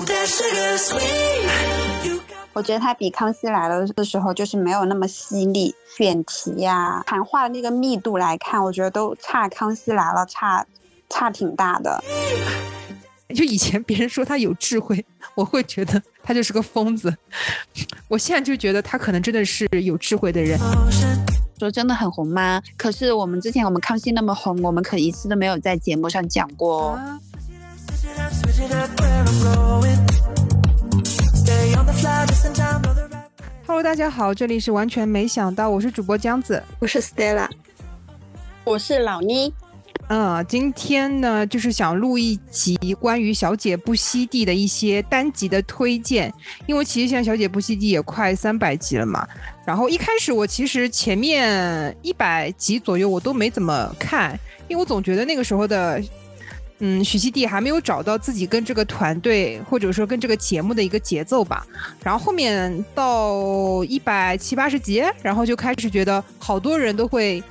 我觉得他比《康熙来了》的时候就是没有那么犀利，选题呀、谈话的那个密度来看，我觉得都差《康熙来了》差差挺大的。就以前别人说他有智慧，我会觉得他就是个疯子。我现在就觉得他可能真的是有智慧的人。说真的很红吗？可是我们之前我们康熙那么红，我们可一次都没有在节目上讲过。Hello，大家好，这里是完全没想到，我是主播江子，我是 Stella，我是老妮。嗯，今天呢，就是想录一集关于《小姐不息地》的一些单集的推荐，因为其实现在《小姐不息地》也快三百集了嘛。然后一开始我其实前面一百集左右我都没怎么看，因为我总觉得那个时候的，嗯，许熙娣还没有找到自己跟这个团队或者说跟这个节目的一个节奏吧。然后后面到一百七八十集，然后就开始觉得好多人都会。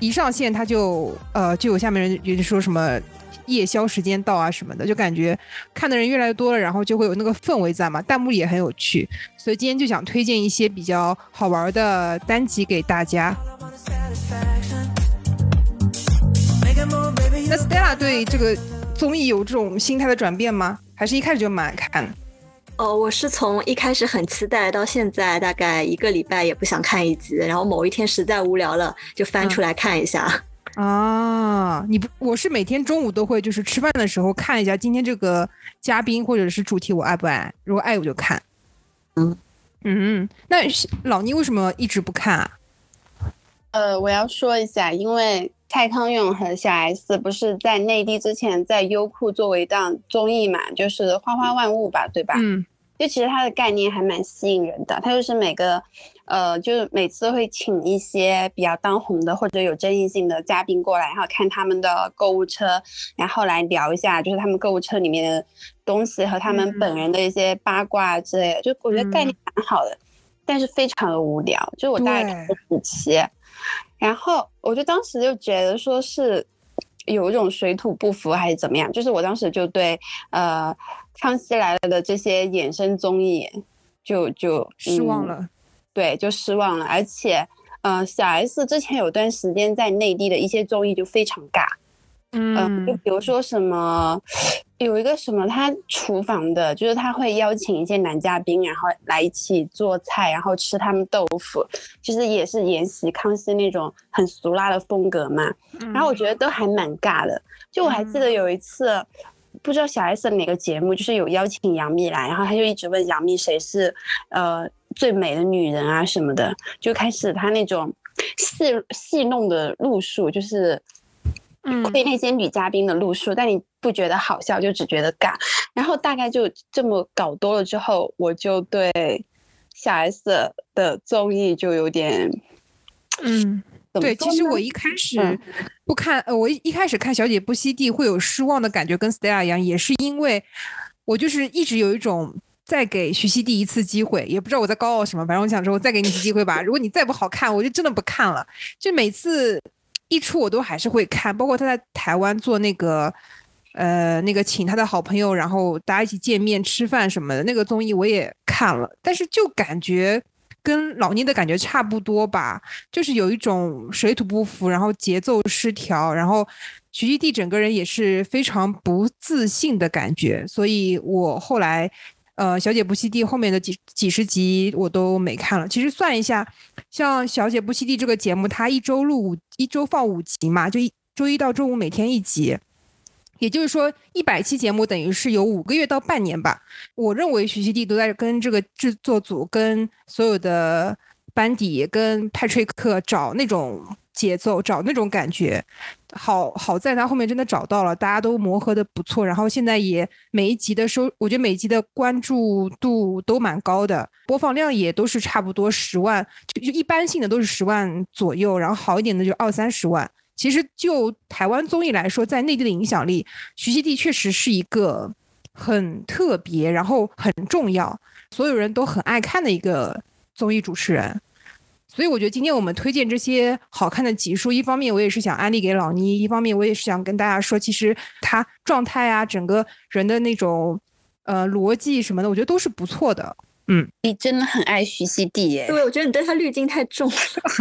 一上线他就呃就有下面人也就说什么夜宵时间到啊什么的，就感觉看的人越来越多了，然后就会有那个氛围在嘛，弹幕也很有趣，所以今天就想推荐一些比较好玩的单集给大家。那 Stella 对这个综艺有这种心态的转变吗？还是一开始就蛮爱看？哦，我是从一开始很期待，到现在大概一个礼拜也不想看一集，然后某一天实在无聊了，就翻出来看一下。啊，你不，我是每天中午都会，就是吃饭的时候看一下今天这个嘉宾或者是主题我爱不爱，如果爱我就看。嗯嗯，那老倪为什么一直不看啊？呃，我要说一下，因为蔡康永和小 S 不是在内地之前在优酷作为一档综艺嘛，就是《花花万物》吧，对吧？嗯。就其实它的概念还蛮吸引人的，它就是每个，呃，就是每次会请一些比较当红的或者有争议性的嘉宾过来，然后看他们的购物车，然后来聊一下，就是他们购物车里面的东西和他们本人的一些八卦之类的。就我觉得概念蛮好的，但是非常的无聊。就我大概看了几期，然后我就当时就觉得说是有一种水土不服还是怎么样，就是我当时就对呃。康熙来了的这些衍生综艺，就就失望了，对，就失望了。而且，呃，小 S 之前有段时间在内地的一些综艺就非常尬，嗯，就比如说什么，有一个什么他厨房的，就是他会邀请一些男嘉宾，然后来一起做菜，然后吃他们豆腐，其实也是沿袭康熙那种很俗辣的风格嘛。然后我觉得都还蛮尬的。就我还记得有一次。不知道小 S 哪个节目，就是有邀请杨幂来，然后他就一直问杨幂谁是呃最美的女人啊什么的，就开始他那种戏戏弄的路数，就是对那些女嘉宾的路数，但你不觉得好笑，就只觉得尬。然后大概就这么搞多了之后，我就对小 S 的综艺就有点嗯。对，其实我一开始不看，呃，我一开始看《小姐不息地》会有失望的感觉，跟 Stella 一样，也是因为我就是一直有一种再给徐熙娣一次机会，也不知道我在高傲什么，反正我想说，我再给你一次机会吧。如果你再不好看，我就真的不看了。就每次一出，我都还是会看，包括他在台湾做那个，呃，那个请他的好朋友，然后大家一起见面吃饭什么的那个综艺，我也看了，但是就感觉。跟老倪的感觉差不多吧，就是有一种水土不服，然后节奏失调，然后徐熙娣整个人也是非常不自信的感觉，所以我后来，呃，小姐不息地后面的几几十集我都没看了。其实算一下，像小姐不息地这个节目，它一周录五，一周放五集嘛，就一周一到周五每天一集。也就是说，一百期节目等于是有五个月到半年吧。我认为徐熙娣都在跟这个制作组、跟所有的班底、跟派翠克找那种节奏，找那种感觉。好好在他后面真的找到了，大家都磨合的不错。然后现在也每一集的收，我觉得每集的关注度都蛮高的，播放量也都是差不多十万，就就一般性的都是十万左右，然后好一点的就二三十万。其实就台湾综艺来说，在内地的影响力，徐熙娣确实是一个很特别，然后很重要，所有人都很爱看的一个综艺主持人。所以我觉得今天我们推荐这些好看的集数，一方面我也是想安利给老倪，一方面我也是想跟大家说，其实他状态啊，整个人的那种呃逻辑什么的，我觉得都是不错的。嗯，你真的很爱徐熙娣耶？对，我觉得你对她滤镜太重了。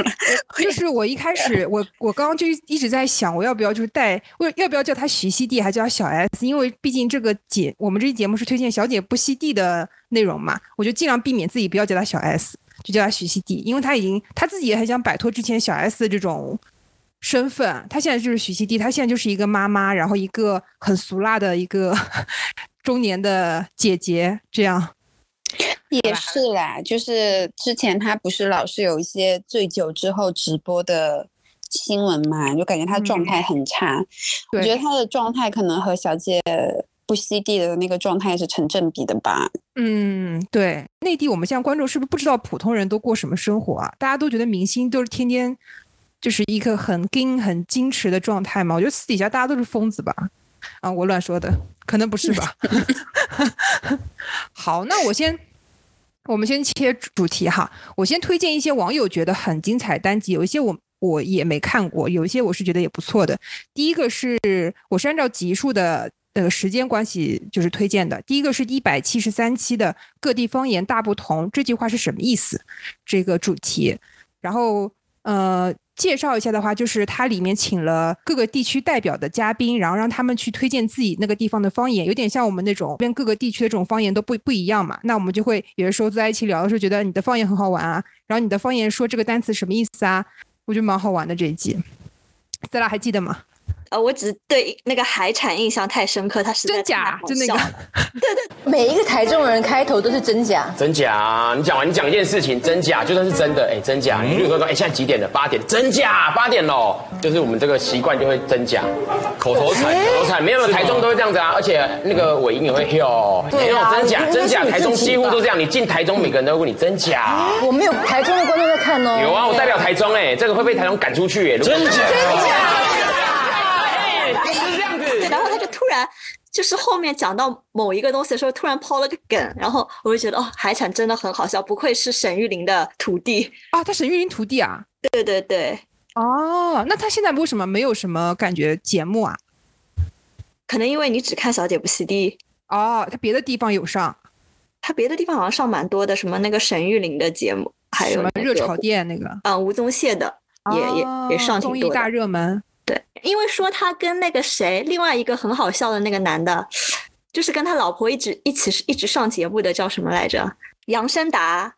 就是我一开始，我我刚刚就一直在想，我要不要就是带，我要不要叫她徐熙娣，还叫他小 S？因为毕竟这个节，我们这期节目是推荐小姐不熙娣的内容嘛，我就尽量避免自己不要叫她小 S，就叫她徐熙娣，因为她已经她自己也很想摆脱之前小 S 的这种身份，她现在就是徐熙娣，她现在就是一个妈妈，然后一个很俗辣的一个 中年的姐姐这样。也是啦，就是之前他不是老是有一些醉酒之后直播的新闻嘛，就感觉他状态很差。我觉得他的状态可能和小姐不吸地的那个状态是成正比的吧。嗯，对，内地我们现在观众是不是不知道普通人都过什么生活啊？大家都觉得明星都是天天就是一个很硬很矜持的状态嘛？我觉得私底下大家都是疯子吧？啊，我乱说的，可能不是吧？好，那我先。我们先切主题哈，我先推荐一些网友觉得很精彩单集，有一些我我也没看过，有一些我是觉得也不错的。第一个是我是按照集数的呃时间关系就是推荐的，第一个是一百七十三期的各地方言大不同，这句话是什么意思？这个主题，然后呃。介绍一下的话，就是它里面请了各个地区代表的嘉宾，然后让他们去推荐自己那个地方的方言，有点像我们那种跟各个地区的这种方言都不不一样嘛。那我们就会有的时候坐在一起聊的时候，觉得你的方言很好玩啊，然后你的方言说这个单词什么意思啊？我觉得蛮好玩的这一集，大家还记得吗？呃，我只对那个海产印象太深刻，他是真假，就那个，对对，每一个台中人开头都是真假，真假。你讲完，你讲一件事情，真假，就算是真的，哎，真假。你比如说说，哎，现在几点了？八点，真假，八点喽。就是我们这个习惯就会真假，口头禅，口头禅，没有台中都会这样子啊，而且那个尾音也会哟，没有真假，真假，台中几乎都这样。你进台中，每个人都问你真假。我没有台中的观众在看哦。有啊，我代表台中，哎，这个会被台中赶出去，哎，真假，真假。然就是后面讲到某一个东西的时候，突然抛了个梗，然后我就觉得哦，海产真的很好笑，不愧是沈玉琳的徒弟啊！他沈玉琳徒弟啊？对对对。哦，那他现在为什么没有什么感觉节目啊？可能因为你只看小姐不洗地哦，他别的地方有上，他别的地方好像上蛮多的，什么那个沈玉琳的节目，还有什么热炒店那个啊，吴宗宪的也也也上挺多综艺大热门。对，因为说他跟那个谁，另外一个很好笑的那个男的，就是跟他老婆一直一起一直上节目的，叫什么来着？杨申达。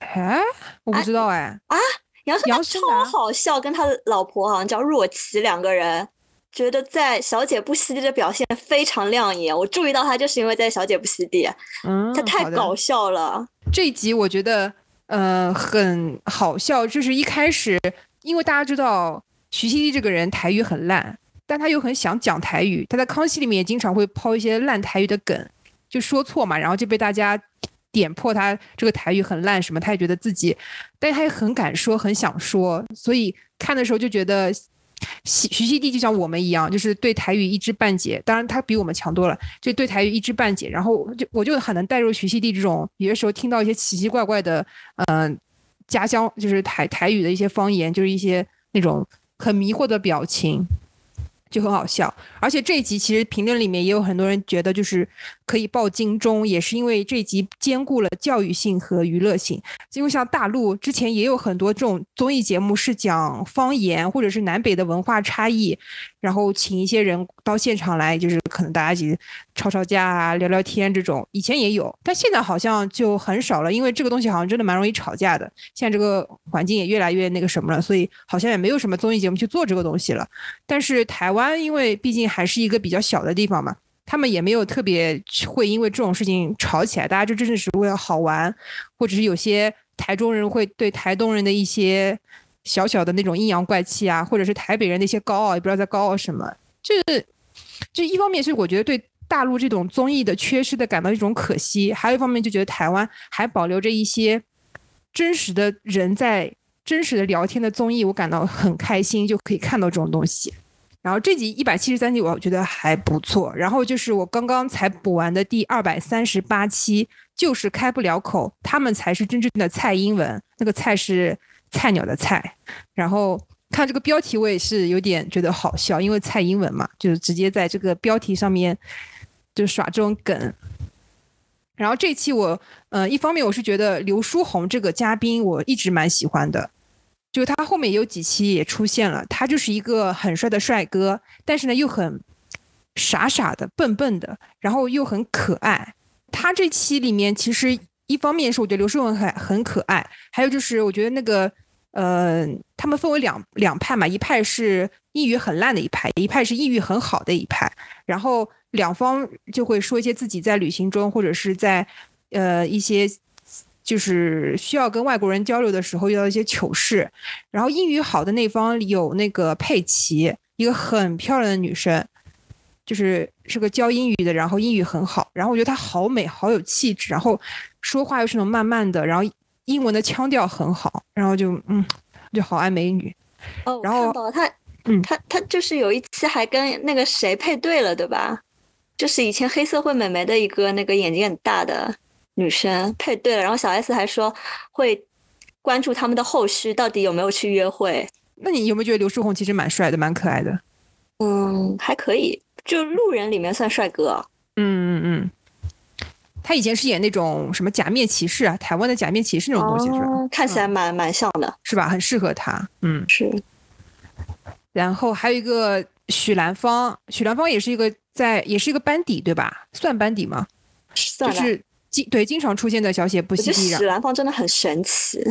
哎，我不知道哎。啊，杨申达超好笑，跟他老婆好像叫若琪，两个人觉得在《小姐不吸地》的表现非常亮眼。我注意到他，就是因为在《小姐不吸地》，嗯，他太搞笑了。这一集我觉得呃很好笑，就是一开始，因为大家知道。徐熙娣这个人台语很烂，但他又很想讲台语。他在康熙里面也经常会抛一些烂台语的梗，就说错嘛，然后就被大家点破他这个台语很烂什么。他也觉得自己，但他也很敢说，很想说。所以看的时候就觉得，徐徐熙娣就像我们一样，就是对台语一知半解。当然他比我们强多了，就对台语一知半解。然后就我就很能带入徐熙娣这种，有的时候听到一些奇奇怪怪的，嗯，家乡就是台台语的一些方言，就是一些那种。很迷惑的表情，就很好笑。而且这一集其实评论里面也有很多人觉得，就是可以报金钟，也是因为这集兼顾了教育性和娱乐性。因为像大陆之前也有很多这种综艺节目是讲方言或者是南北的文化差异。然后请一些人到现场来，就是可能大家一起吵吵架啊、聊聊天这种，以前也有，但现在好像就很少了，因为这个东西好像真的蛮容易吵架的。现在这个环境也越来越那个什么了，所以好像也没有什么综艺节目去做这个东西了。但是台湾因为毕竟还是一个比较小的地方嘛，他们也没有特别会因为这种事情吵起来，大家就真的是为了好玩，或者是有些台中人会对台东人的一些。小小的那种阴阳怪气啊，或者是台北人的一些高傲，也不知道在高傲什么。就是，就一方面是我觉得对大陆这种综艺的缺失的感到一种可惜，还有一方面就觉得台湾还保留着一些真实的人在真实的聊天的综艺，我感到很开心，就可以看到这种东西。然后这集一百七十三集，我觉得还不错。然后就是我刚刚才补完的第二百三十八期，就是开不了口，他们才是真正的蔡英文，那个蔡是。菜鸟的菜，然后看这个标题，我也是有点觉得好笑，因为蔡英文嘛，就是直接在这个标题上面就耍这种梗，然后这期我，呃，一方面我是觉得刘书宏这个嘉宾我一直蛮喜欢的，就他后面有几期也出现了，他就是一个很帅的帅哥，但是呢又很傻傻的、笨笨的，然后又很可爱。他这期里面其实一方面是我觉得刘诗雯很很可爱，还有就是我觉得那个，呃，他们分为两两派嘛，一派是英语很烂的一派，一派是英语很好的一派，然后。两方就会说一些自己在旅行中，或者是在，呃一些就是需要跟外国人交流的时候遇到一些糗事。然后英语好的那方有那个佩奇，一个很漂亮的女生，就是是个教英语的，然后英语很好。然后我觉得她好美，好有气质，然后说话又是那种慢慢的，然后英文的腔调很好，然后就嗯，就好爱美女。哦，然后她，嗯，她她就是有一期还跟那个谁配对了，对吧？就是以前黑社会美眉的一个那个眼睛很大的女生配对了，然后小 S 还说会关注他们的后续，到底有没有去约会？那你有没有觉得刘书宏其实蛮帅的，蛮可爱的？嗯，还可以，就路人里面算帅哥。嗯嗯嗯，他以前是演那种什么假面骑士啊，台湾的假面骑士那种东西是吧？看起来蛮蛮像的，是吧？很适合他。嗯，是。然后还有一个许兰芳，许兰芳也是一个。在也是一个班底对吧？算班底吗？算就是经对经常出现在小写不息地。史兰芳真的很神奇。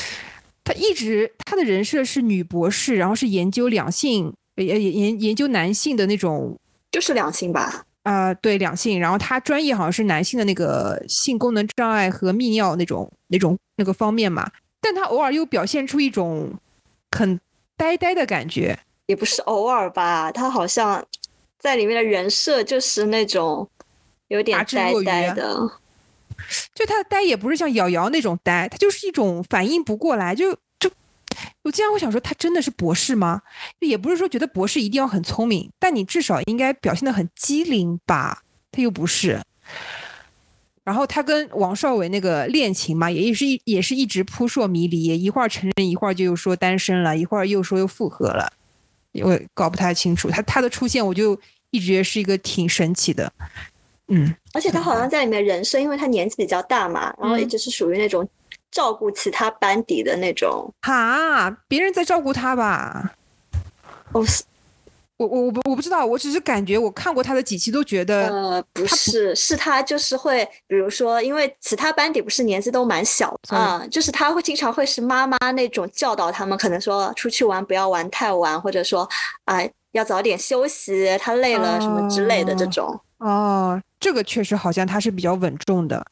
他一直他的人设是女博士，然后是研究两性，研研研究男性的那种，就是两性吧？啊，对两性。然后他专业好像是男性的那个性功能障碍和泌尿那种那种那个方面嘛。但他偶尔又表现出一种很呆呆的感觉，也不是偶尔吧？他好像。在里面的人设就是那种有点呆呆的，就他的呆也不是像瑶瑶那种呆，他就是一种反应不过来，就就我经常会想说，他真的是博士吗？也不是说觉得博士一定要很聪明，但你至少应该表现的很机灵吧？他又不是。然后他跟王少伟那个恋情嘛，也是一也是一直扑朔迷离，一会儿承认，一会儿就又说单身了，一会儿又说又复合了。因为搞不太清楚他他的出现，我就一直是一个挺神奇的，嗯，而且他好像在里面人设，因为他年纪比较大嘛，然后一直是属于那种照顾其他班底的那种。哈，别人在照顾他吧？哦。是我我我不我不知道，我只是感觉我看过他的几期都觉得，呃，不是，是他就是会，比如说，因为其他班底不是年纪都蛮小啊，就是他会经常会是妈妈那种教导他们，可能说出去玩不要玩太晚，或者说啊要早点休息，他累了什么之类的这种。哦，这个确实好像他是比较稳重的，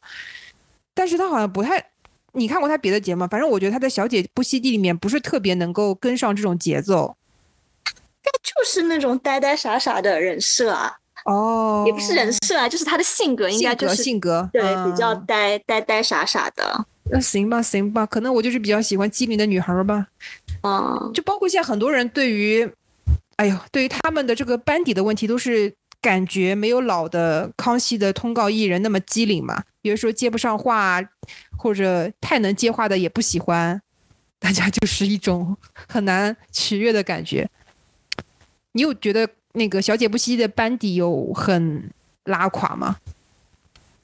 但是他好像不太，你看过他别的节目？反正我觉得他在《小姐不息地》里面不是特别能够跟上这种节奏。他就是那种呆呆傻傻的人设啊，哦，也不是人设啊，就是他的性格应该就是性格，对，比较呆呆呆傻傻的。那行吧，行吧，可能我就是比较喜欢机灵的女孩吧。嗯，就包括现在很多人对于，哎呦，对于他们的这个班底的问题，都是感觉没有老的康熙的通告艺人那么机灵嘛。比如说接不上话，或者太能接话的也不喜欢，大家就是一种 很难取悦的感觉。你有觉得那个小姐不息的班底有很拉垮吗？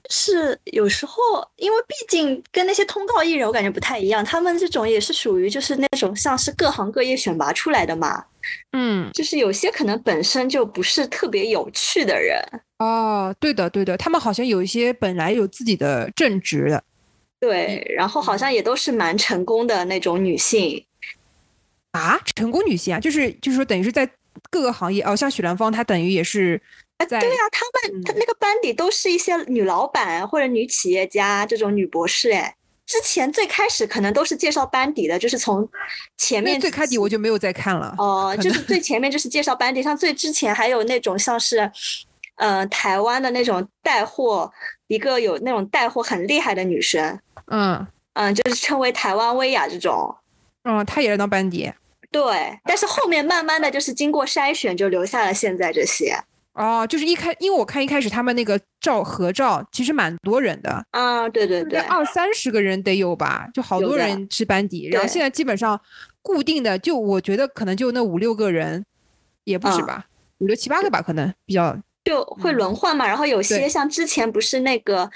是有时候，因为毕竟跟那些通告艺人，我感觉不太一样。他们这种也是属于就是那种像是各行各业选拔出来的嘛。嗯，就是有些可能本身就不是特别有趣的人。哦，对的，对的，他们好像有一些本来有自己的正职的。对，然后好像也都是蛮成功的那种女性。啊，成功女性啊，就是就是说等于是在。各个行业哦，像许兰芳，她等于也是，哎，对啊，他们他那个班底都是一些女老板或者女企业家这种女博士，哎，之前最开始可能都是介绍班底的，就是从前面最开底我就没有再看了哦，就是最前面就是介绍班底，像最之前还有那种像是，呃，台湾的那种带货，一个有那种带货很厉害的女生，嗯嗯，就是称为台湾薇娅这种，嗯，她也是当班底。对，但是后面慢慢的就是经过筛选，就留下了现在这些。哦，就是一开，因为我看一开始他们那个照合照，其实蛮多人的。啊，对对对，二三十个人得有吧，就好多人是班底。然后现在基本上固定的，就我觉得可能就那五六个人，也不止吧，五六七八个吧，可能比较就会轮换嘛。然后有些像之前不是那个。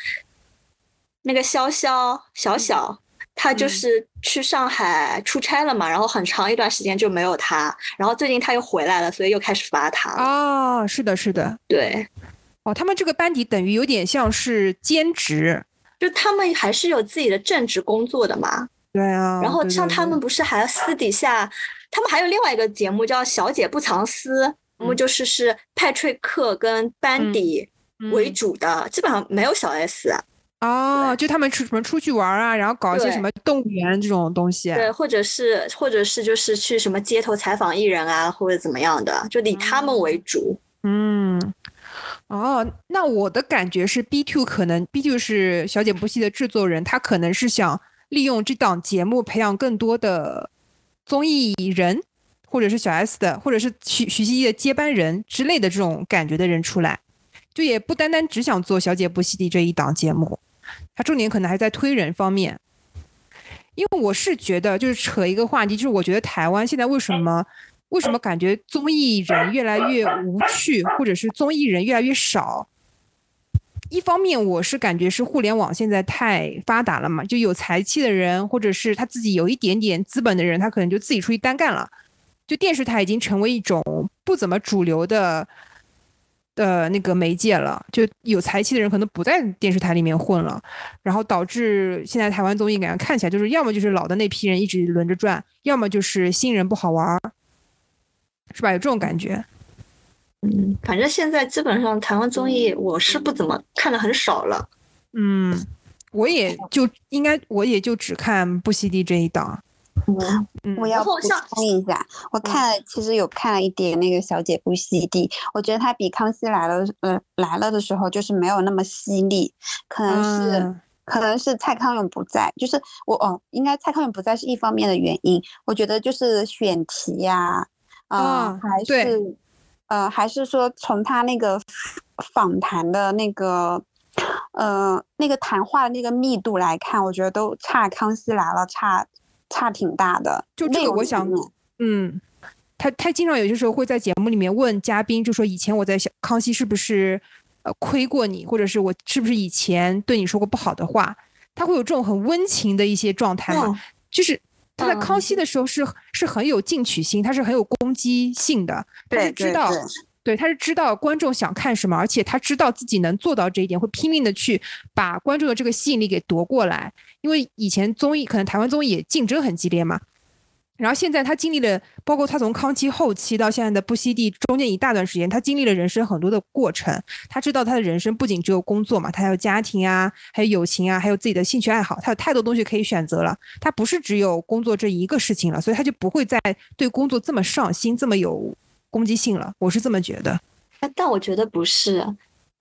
那个潇潇小小，他就是去上海出差了嘛，然后很长一段时间就没有他，然后最近他又回来了，所以又开始发他。哦，是的，是的，对。哦，他们这个班底等于有点像是兼职，就他们还是有自己的正职工作的嘛。对啊。然后像他们不是还要私底下，他们还有另外一个节目叫《小姐不藏私》，那么就是是派翠克跟班底为主的，基本上没有小 S。哦，就他们出什么出去玩啊，然后搞一些什么动物园这种东西。对，或者是或者是就是去什么街头采访艺人啊，或者怎么样的，就以他们为主。嗯。哦，那我的感觉是，B Two 可能 B Two 是小姐不息的制作人，他可能是想利用这档节目培养更多的综艺人，或者是小 S 的，或者是徐徐熙娣的接班人之类的这种感觉的人出来，就也不单单只想做小姐不息的这一档节目，他重点可能还在推人方面。因为我是觉得，就是扯一个话题，就是我觉得台湾现在为什么？为什么感觉综艺人越来越无趣，或者是综艺人越来越少？一方面，我是感觉是互联网现在太发达了嘛，就有才气的人，或者是他自己有一点点资本的人，他可能就自己出去单干了。就电视台已经成为一种不怎么主流的的那个媒介了，就有才气的人可能不在电视台里面混了，然后导致现在台湾综艺感觉看起来就是要么就是老的那批人一直轮着转，要么就是新人不好玩。是吧？有这种感觉。嗯，反正现在基本上台湾综艺我是不怎么看的很少了。嗯，我也就应该我也就只看不息地这一档。嗯，我要补充一下，我看了其实有看了一点那个小姐不息地，我觉得它比康熙来了呃来了的时候就是没有那么犀利，可能是可能是蔡康永不在，就是我哦，应该蔡康永不在是一方面的原因，我觉得就是选题呀。啊，还是，呃，还是说从他那个访谈的那个，呃，那个谈话的那个密度来看，我觉得都差《康熙来了》差差挺大的。就这个，我想，嗯，他他经常有些时候会在节目里面问嘉宾，就说以前我在小康熙是不是呃亏过你，或者是我是不是以前对你说过不好的话，他会有这种很温情的一些状态嘛，就是。他在康熙的时候是是很有进取心，他是很有攻击性的，他是知道，对，他是知道观众想看什么，而且他知道自己能做到这一点，会拼命的去把观众的这个吸引力给夺过来，因为以前综艺可能台湾综艺也竞争很激烈嘛。然后现在他经历了，包括他从康熙后期到现在的不息地中间一大段时间，他经历了人生很多的过程。他知道他的人生不仅只有工作嘛，他还有家庭啊，还有友情啊，还有自己的兴趣爱好，他有太多东西可以选择了。他不是只有工作这一个事情了，所以他就不会再对工作这么上心，这么有攻击性了。我是这么觉得。但我觉得不是，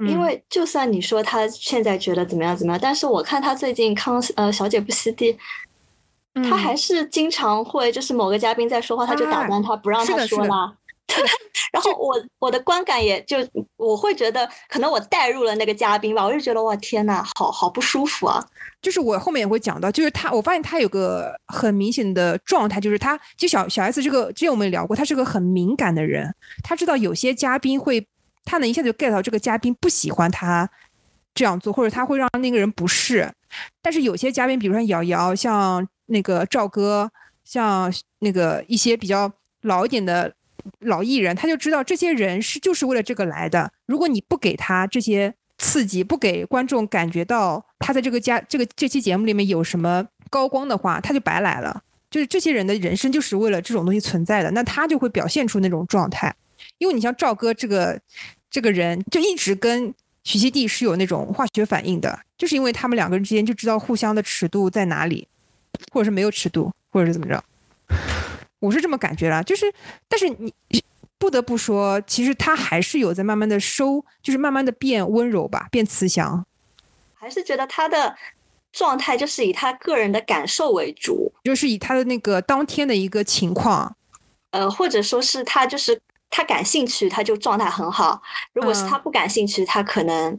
因为就算你说他现在觉得怎么样怎么样，但是我看他最近康呃小姐不吸地。他还是经常会，就是某个嘉宾在说话，他就打断他，不让他说 然后我我的观感也就我会觉得，可能我带入了那个嘉宾吧，我就觉得哇天呐，好好不舒服啊！就是我后面也会讲到，就是他，我发现他有个很明显的状态，就是他就小小 S 这个，之前我们也聊过，他是个很敏感的人，他知道有些嘉宾会，他能一下就 get 到这个嘉宾不喜欢他这样做，或者他会让那个人不适。但是有些嘉宾，比如说瑶瑶，像。那个赵哥，像那个一些比较老一点的老艺人，他就知道这些人是就是为了这个来的。如果你不给他这些刺激，不给观众感觉到他在这个家这个这期节目里面有什么高光的话，他就白来了。就是这些人的人生就是为了这种东西存在的，那他就会表现出那种状态。因为你像赵哥这个这个人，就一直跟徐熙娣是有那种化学反应的，就是因为他们两个人之间就知道互相的尺度在哪里。或者是没有尺度，或者是怎么着，我是这么感觉啦。就是，但是你不得不说，其实他还是有在慢慢的收，就是慢慢的变温柔吧，变慈祥。还是觉得他的状态就是以他个人的感受为主，就是以他的那个当天的一个情况，呃，或者说是他就是他感兴趣，他就状态很好；如果是他不感兴趣，他可能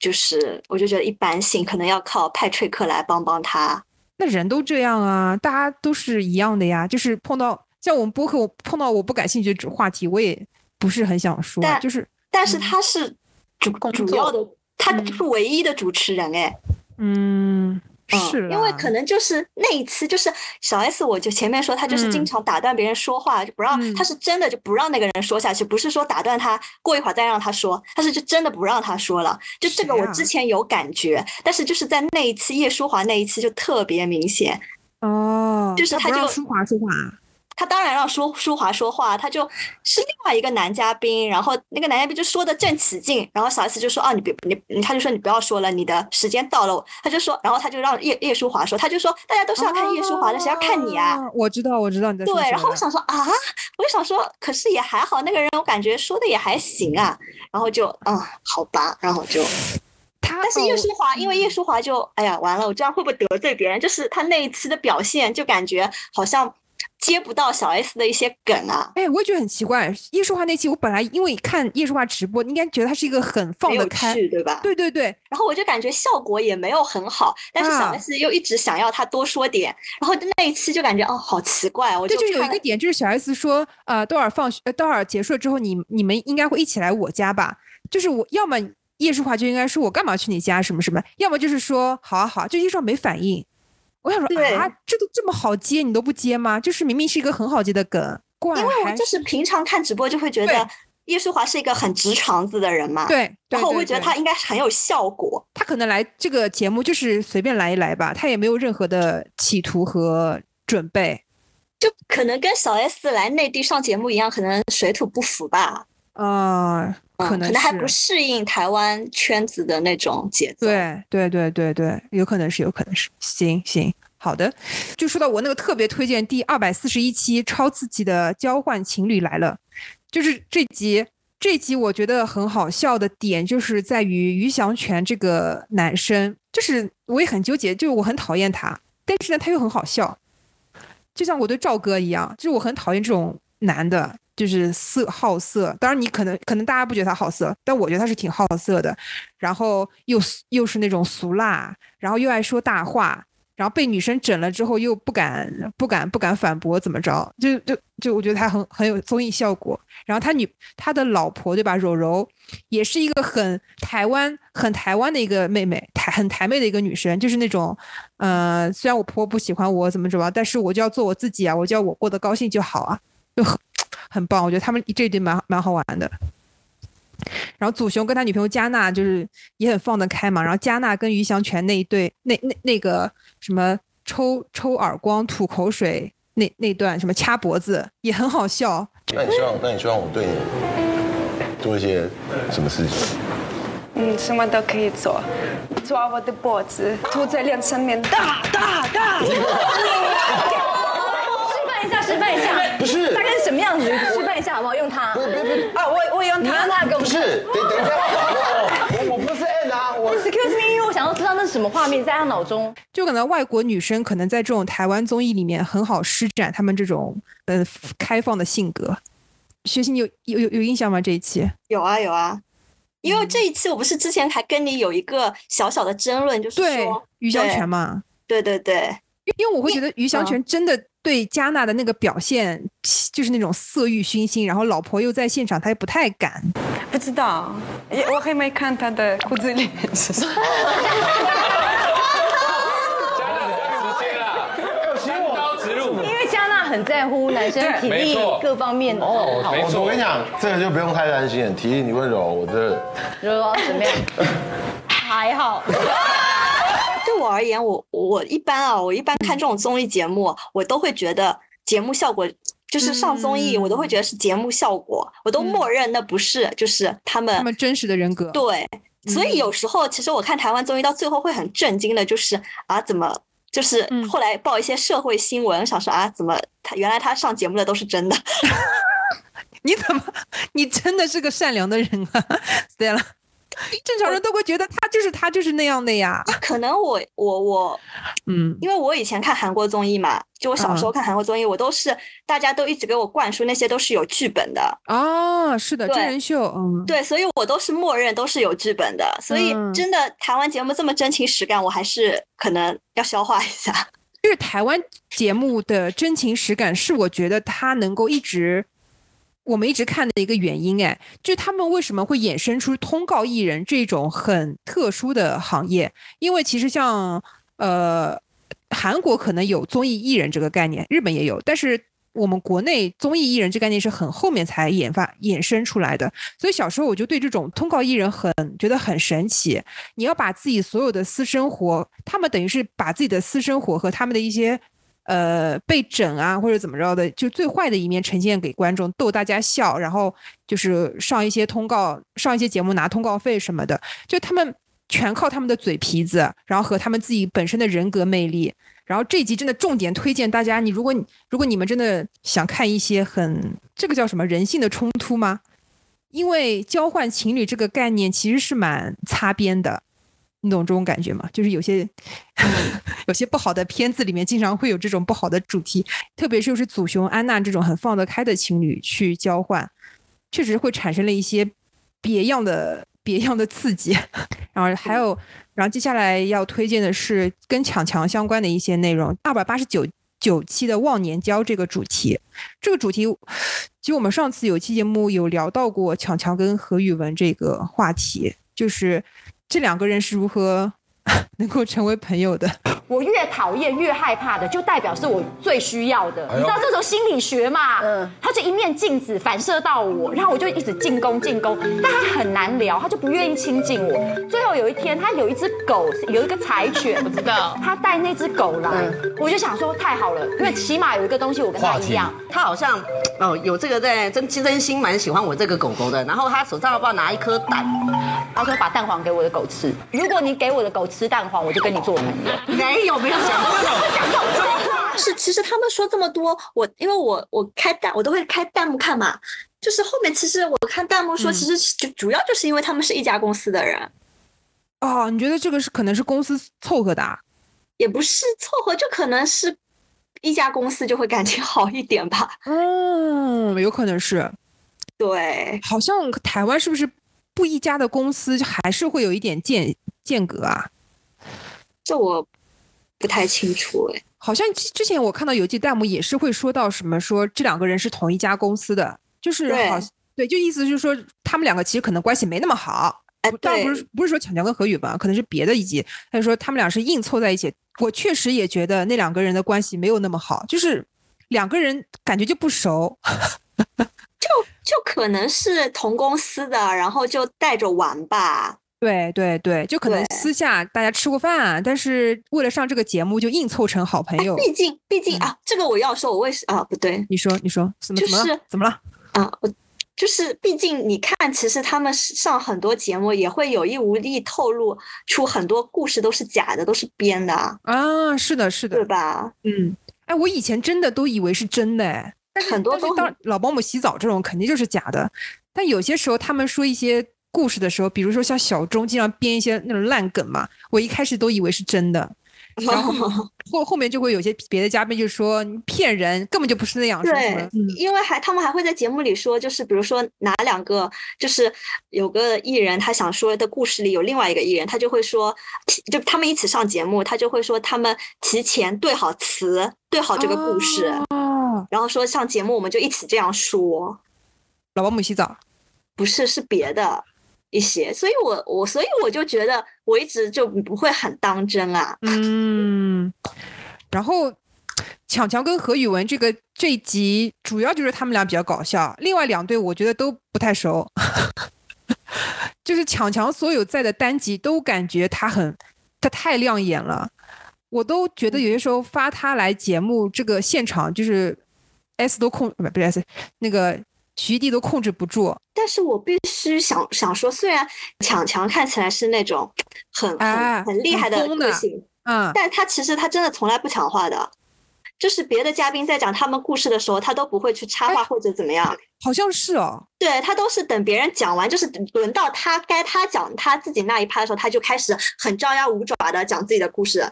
就是我就觉得一般性，可能要靠派翠克来帮帮他。那人都这样啊，大家都是一样的呀。就是碰到像我们播客，我碰到我不感兴趣的话题，我也不是很想说。就是，但是他是主主要的，他是唯一的主持人哎。嗯。是，因为可能就是那一次，就是小 S，我就前面说他就是经常打断别人说话，就不让他是真的就不让那个人说下去，不是说打断他过一会儿再让他说，他是就真的不让他说了。就这个我之前有感觉，但是就是在那一次叶舒华那一次就特别明显。哦，就是他就舒华说话。他当然让舒舒华说话，他就是另外一个男嘉宾，然后那个男嘉宾就说的正起劲，然后小 S 就说啊你别你他就说你不要说了，你的时间到了，他就说，然后他就让叶叶舒华说，他就说大家都是要看叶舒华的，谁要看你啊？我知道我知道你在对，然后我想说啊，我就想说，可是也还好，那个人我感觉说的也还行啊，然后就嗯好吧，然后就他，但是叶舒华因为叶舒华就哎呀完了，我这样会不会得罪别人？就是他那一次的表现就感觉好像。接不到小 S 的一些梗啊！哎，我也觉得很奇怪。叶舒华那期，我本来因为看叶舒华直播，应该觉得他是一个很放得开，对吧？对对对。然后我就感觉效果也没有很好，但是小 S 又一直想要他多说点。然后那一期就感觉哦，好奇怪。我就就有一个点，就是小 S 说，呃，多尔放学，多尔结束了之后，你你们应该会一起来我家吧？就是我要么叶舒华就应该说我干嘛去你家什么什么，要么就是说好啊好啊，就叶舒华没反应。我想说啊，这都这么好接，你都不接吗？就是明明是一个很好接的梗，因为我就是平常看直播就会觉得叶舒华是一个很直肠子的人嘛，对，然后我会觉得他应该很有效果。他可能来这个节目就是随便来一来吧，他也没有任何的企图和准备，就可能跟小 S 来内地上节目一样，可能水土不服吧。啊，可能可能还不适应台湾圈子的那种节奏。对对对对对，有可能是，有可能是。行行，好的。就说到我那个特别推荐第二百四十一期超刺激的交换情侣来了，就是这集这集我觉得很好笑的点，就是在于于祥全这个男生，就是我也很纠结，就是我很讨厌他，但是呢他又很好笑，就像我对赵哥一样，就是我很讨厌这种男的。就是色好色，当然你可能可能大家不觉得他好色，但我觉得他是挺好色的。然后又又是那种俗辣，然后又爱说大话，然后被女生整了之后又不敢不敢不敢反驳，怎么着？就就就我觉得他很很有综艺效果。然后他女他的老婆对吧？柔柔也是一个很台湾很台湾的一个妹妹，台很台妹的一个女生，就是那种呃，虽然我婆婆不喜欢我怎么怎么，但是我就要做我自己啊，我就要我过得高兴就好啊，就很。很棒，我觉得他们这一对蛮蛮好玩的。然后祖雄跟他女朋友加纳就是也很放得开嘛。然后加纳跟于祥全那一对，那那那个什么抽抽耳光、吐口水那那段，什么掐脖子也很好笑。那你希望，那你希望我对你做一些什么事情？嗯，什么都可以做，抓我的脖子，吐在脸上面，大大大。示范一下，不是，大概是什么样子？示范一下好不好？用它。不不不，啊，我我用它。你用它给我们。不是，等等一下，我我不是 N 啊，我。Excuse me，因为我想要知道那是什么画面，在他脑中。就可能外国女生可能在这种台湾综艺里面很好施展他们这种呃开放的性格。学习你有有有有印象吗？这一期有啊有啊，因为这一期我不是之前还跟你有一个小小的争论，就是说于香泉嘛。对对对。因为我会觉得于祥全真的对加纳的那个表现，就是那种色欲熏心，然后老婆又在现场，他也不太敢。不知道，我还没看他的裤子里面是什么。因为加纳很在乎男生体力各方面的。哦，没错，我跟你讲，这个就不用太担心，体力你会柔，我这 柔柔怎么样？还好。对我而言，我我一般啊，我一般看这种综艺节目，我都会觉得节目效果就是上综艺，我都会觉得是节目效果，我都默认那不是就是他们他们真实的人格。对，所以有时候其实我看台湾综艺到最后会很震惊的，就是啊，怎么就是后来报一些社会新闻，想说啊，怎么他原来他上节目的都是真的？你怎么你真的是个善良的人啊？对了。正常人都会觉得他就是他就是那样的呀。可能我我我，嗯，因为我以前看韩国综艺嘛，就我小时候看韩国综艺，我都是大家都一直给我灌输那些都是有剧本的。哦，是的，真人秀，嗯，对，所以我都是默认都是有剧本的。所以真的台湾节目这么真情实感，我还是可能要消化一下。就是台湾节目的真情实感，是我觉得他能够一直。我们一直看的一个原因，哎，就他们为什么会衍生出通告艺人这种很特殊的行业？因为其实像呃韩国可能有综艺艺人这个概念，日本也有，但是我们国内综艺艺人这概念是很后面才研发衍生出来的。所以小时候我就对这种通告艺人很觉得很神奇。你要把自己所有的私生活，他们等于是把自己的私生活和他们的一些。呃，被整啊，或者怎么着的，就最坏的一面呈现给观众，逗大家笑，然后就是上一些通告，上一些节目拿通告费什么的，就他们全靠他们的嘴皮子，然后和他们自己本身的人格魅力。然后这一集真的重点推荐大家，你如果如果你们真的想看一些很这个叫什么人性的冲突吗？因为交换情侣这个概念其实是蛮擦边的。你懂这种感觉吗？就是有些 有些不好的片子里面，经常会有这种不好的主题，特别是又是祖雄、安娜这种很放得开的情侣去交换，确实会产生了一些别样的别样的刺激。然后还有，然后接下来要推荐的是跟抢强相关的一些内容，二百八十九九期的忘年交这个主题。这个主题，其实我们上次有期节目有聊到过抢强跟何宇文这个话题，就是。这两个人是如何 能够成为朋友的？我越讨厌越害怕的，就代表是我最需要的。你知道这种心理学嘛？嗯，他就一面镜子反射到我，然后我就一直进攻进攻，但他很难聊，他就不愿意亲近我。最后有一天，他有一只狗，有一个柴犬，我知道，他带那只狗来，我就想说太好了，因为起码有一个东西我跟他一样。他好像哦有这个在真真心蛮喜欢我这个狗狗的，然后他手上要不要拿一颗蛋？他说把蛋黄给我的狗吃，如果你给我的狗吃蛋黄，我就跟你做朋友。没有没有讲过这种话，是其实他们说这么多，我因为我我开弹我都会开弹幕看嘛，就是后面其实我看弹幕说，其实就主要就是因为他们是一家公司的人。哦，你觉得这个是可能是公司凑合的？啊也不是凑合，就可能是一家公司就会感情好一点吧。嗯，有可能是。对，好像台湾是不是不一家的公司还是会有一点间间隔啊？这我不太清楚哎，好像之前我看到有记弹幕也是会说到什么说这两个人是同一家公司的，就是好对，就意思就是说他们两个其实可能关系没那么好。哎，倒不是不是说强强跟何雨吧，可能是别的一集。他就说他们俩是硬凑在一起。我确实也觉得那两个人的关系没有那么好，就是两个人感觉就不熟，就就可能是同公司的，然后就带着玩吧。对对对，就可能私下大家吃过饭，但是为了上这个节目就硬凑成好朋友。毕竟，毕竟啊，这个我要说，我为什啊不对，你说你说怎么怎么了？怎么了？啊，我就是毕竟你看，其实他们上很多节目也会有意无意透露出很多故事都是假的，都是编的啊。是的，是的，对吧？嗯，哎，我以前真的都以为是真的，哎，很多都当老保姆洗澡这种肯定就是假的，但有些时候他们说一些。故事的时候，比如说像小钟经常编一些那种烂梗嘛，我一开始都以为是真的，然后后后面就会有些别的嘉宾就说你骗人，根本就不是那样。对，因为还他们还会在节目里说，就是比如说哪两个，就是有个艺人他想说的故事里有另外一个艺人，他就会说，就他们一起上节目，他就会说他们提前对好词，对好这个故事，然后说上节目我们就一起这样说。老保姆洗澡，不是是别的。一些，所以我我所以我就觉得我一直就不会很当真啊。嗯，然后强强跟何宇文这个这一集主要就是他们俩比较搞笑，另外两对我觉得都不太熟。就是强强所有在的单集都感觉他很他太亮眼了，我都觉得有些时候发他来节目这个现场就是 S 都控不不是 S 那个。徐弟都控制不住，但是我必须想想说，虽然强强看起来是那种很很很厉害的个性，嗯，但他其实他真的从来不抢话的，就是别的嘉宾在讲他们故事的时候，他都不会去插话或者怎么样，好像是哦，对他都是等别人讲完，就是轮到他该他讲他自己那一趴的时候，他就开始很张牙舞爪的讲自己的故事。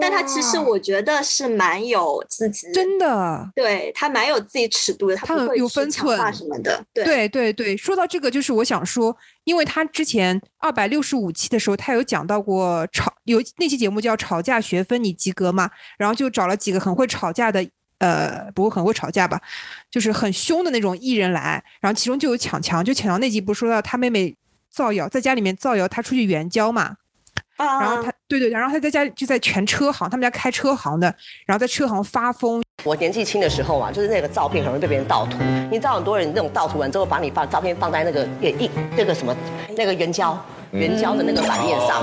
但他其实我觉得是蛮有自己，真的，对他蛮有自己尺度的，他不会有分寸什么的。对对对，说到这个，就是我想说，因为他之前二百六十五期的时候，他有讲到过吵，有那期节目叫《吵架学分》，你及格吗？然后就找了几个很会吵架的呃，不会很会吵架吧，就是很凶的那种艺人来，然后其中就有抢强，就抢强那集不是说到他妹妹造谣，在家里面造谣他出去援交嘛。然后他对对，然后他在家里就在全车行，他们家开车行的，然后在车行发疯。我年纪轻的时候啊，就是那个照片很容易被别人盗图。你知道很多人那种盗图完之后，把你放照片放在那个印那个什么那个援交。援交的那个版面上，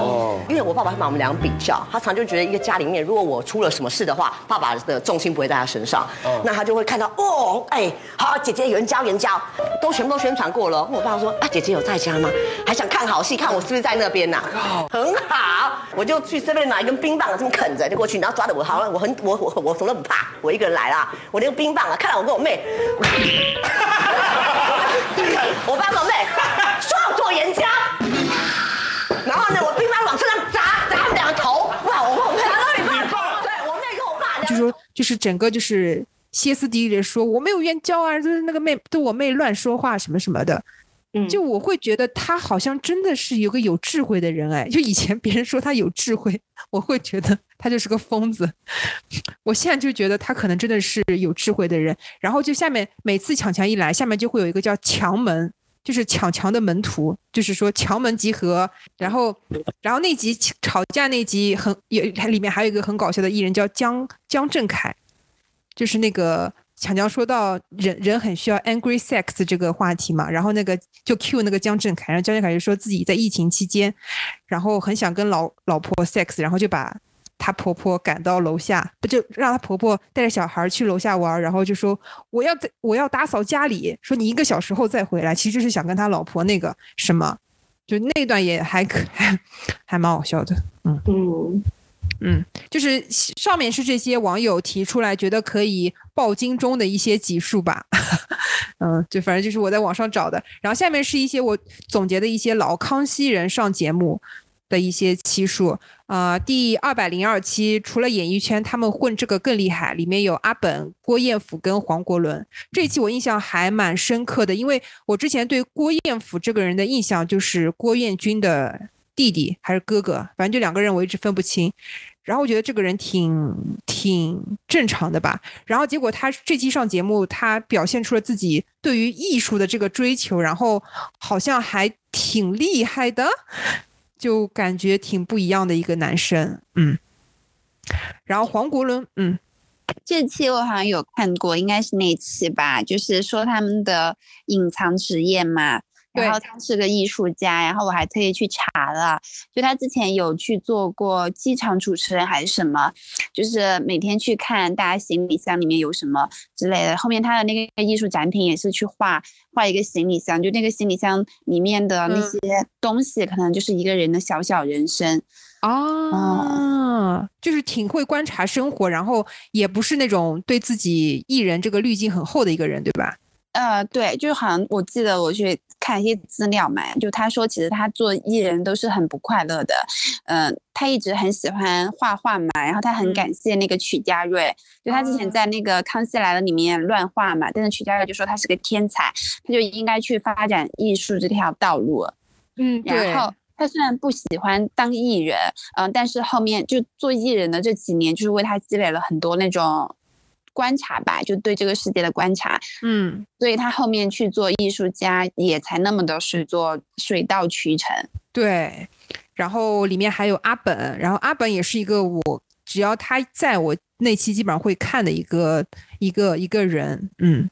因为我爸爸会把我们俩比较，他常就觉得一个家里面，如果我出了什么事的话，爸爸的重心不会在他身上，那他就会看到哦，哎，好，姐姐援交援交，都全部都宣传过了。我爸爸说啊，姐姐有在家吗？还想看好戏，看我是不是在那边呐？很好，我就去这边拿一根冰棒，这么啃着就过去，然后抓着我，好像，我很我我我什么都不怕，我一个人来啦，我那个冰棒啊，看到我跟我妹，我爸跟我妹双做援交。就说就是整个就是歇斯底里的说我没有冤交啊，就是那个妹对我妹乱说话什么什么的。嗯，就我会觉得他好像真的是有个有智慧的人哎。就以前别人说他有智慧，我会觉得他就是个疯子。我现在就觉得他可能真的是有智慧的人。然后就下面每次强强一来，下面就会有一个叫强门。就是抢强的门徒，就是说强门集合，然后，然后那集吵架那集很也里面还有一个很搞笑的艺人叫江江振凯，就是那个强强说到人人很需要 angry sex 这个话题嘛，然后那个就 cue 那个江振凯，然后江振凯就说自己在疫情期间，然后很想跟老老婆 sex，然后就把。她婆婆赶到楼下，不就让她婆婆带着小孩去楼下玩，然后就说我要在我要打扫家里，说你一个小时后再回来，其实就是想跟他老婆那个什么，就那段也还可还 还蛮好笑的，嗯嗯嗯，就是上面是这些网友提出来觉得可以报金钟的一些集数吧，嗯，就反正就是我在网上找的，然后下面是一些我总结的一些老康熙人上节目。的一些期数啊，第二百零二期，除了演艺圈，他们混这个更厉害。里面有阿本、郭彦甫跟黄国伦。这一期我印象还蛮深刻的，因为我之前对郭彦甫这个人的印象就是郭彦军的弟弟还是哥哥，反正就两个人我一直分不清。然后我觉得这个人挺挺正常的吧。然后结果他这期上节目，他表现出了自己对于艺术的这个追求，然后好像还挺厉害的。就感觉挺不一样的一个男生，嗯。然后黄国伦，嗯，这期我好像有看过，应该是那期吧，就是说他们的隐藏职业嘛。然后他是个艺术家，然后我还特意去查了，就他之前有去做过机场主持人还是什么，就是每天去看大家行李箱里面有什么之类的。后面他的那个艺术展品也是去画画一个行李箱，就那个行李箱里面的那些东西，可能就是一个人的小小人生啊，就是挺会观察生活，然后也不是那种对自己艺人这个滤镜很厚的一个人，对吧？呃，对，就好像我记得我去看一些资料嘛，就他说其实他做艺人都是很不快乐的，嗯，他一直很喜欢画画嘛，然后他很感谢那个曲家瑞，就他之前在那个《康熙来了》里面乱画嘛，但是曲家瑞就说他是个天才，他就应该去发展艺术这条道路，嗯，然后他虽然不喜欢当艺人，嗯，但是后面就做艺人的这几年，就是为他积累了很多那种。观察吧，就对这个世界的观察，嗯，所以他后面去做艺术家也才那么的水做水到渠成。对，然后里面还有阿本，然后阿本也是一个我只要他在我那期基本上会看的一个一个一个人，嗯。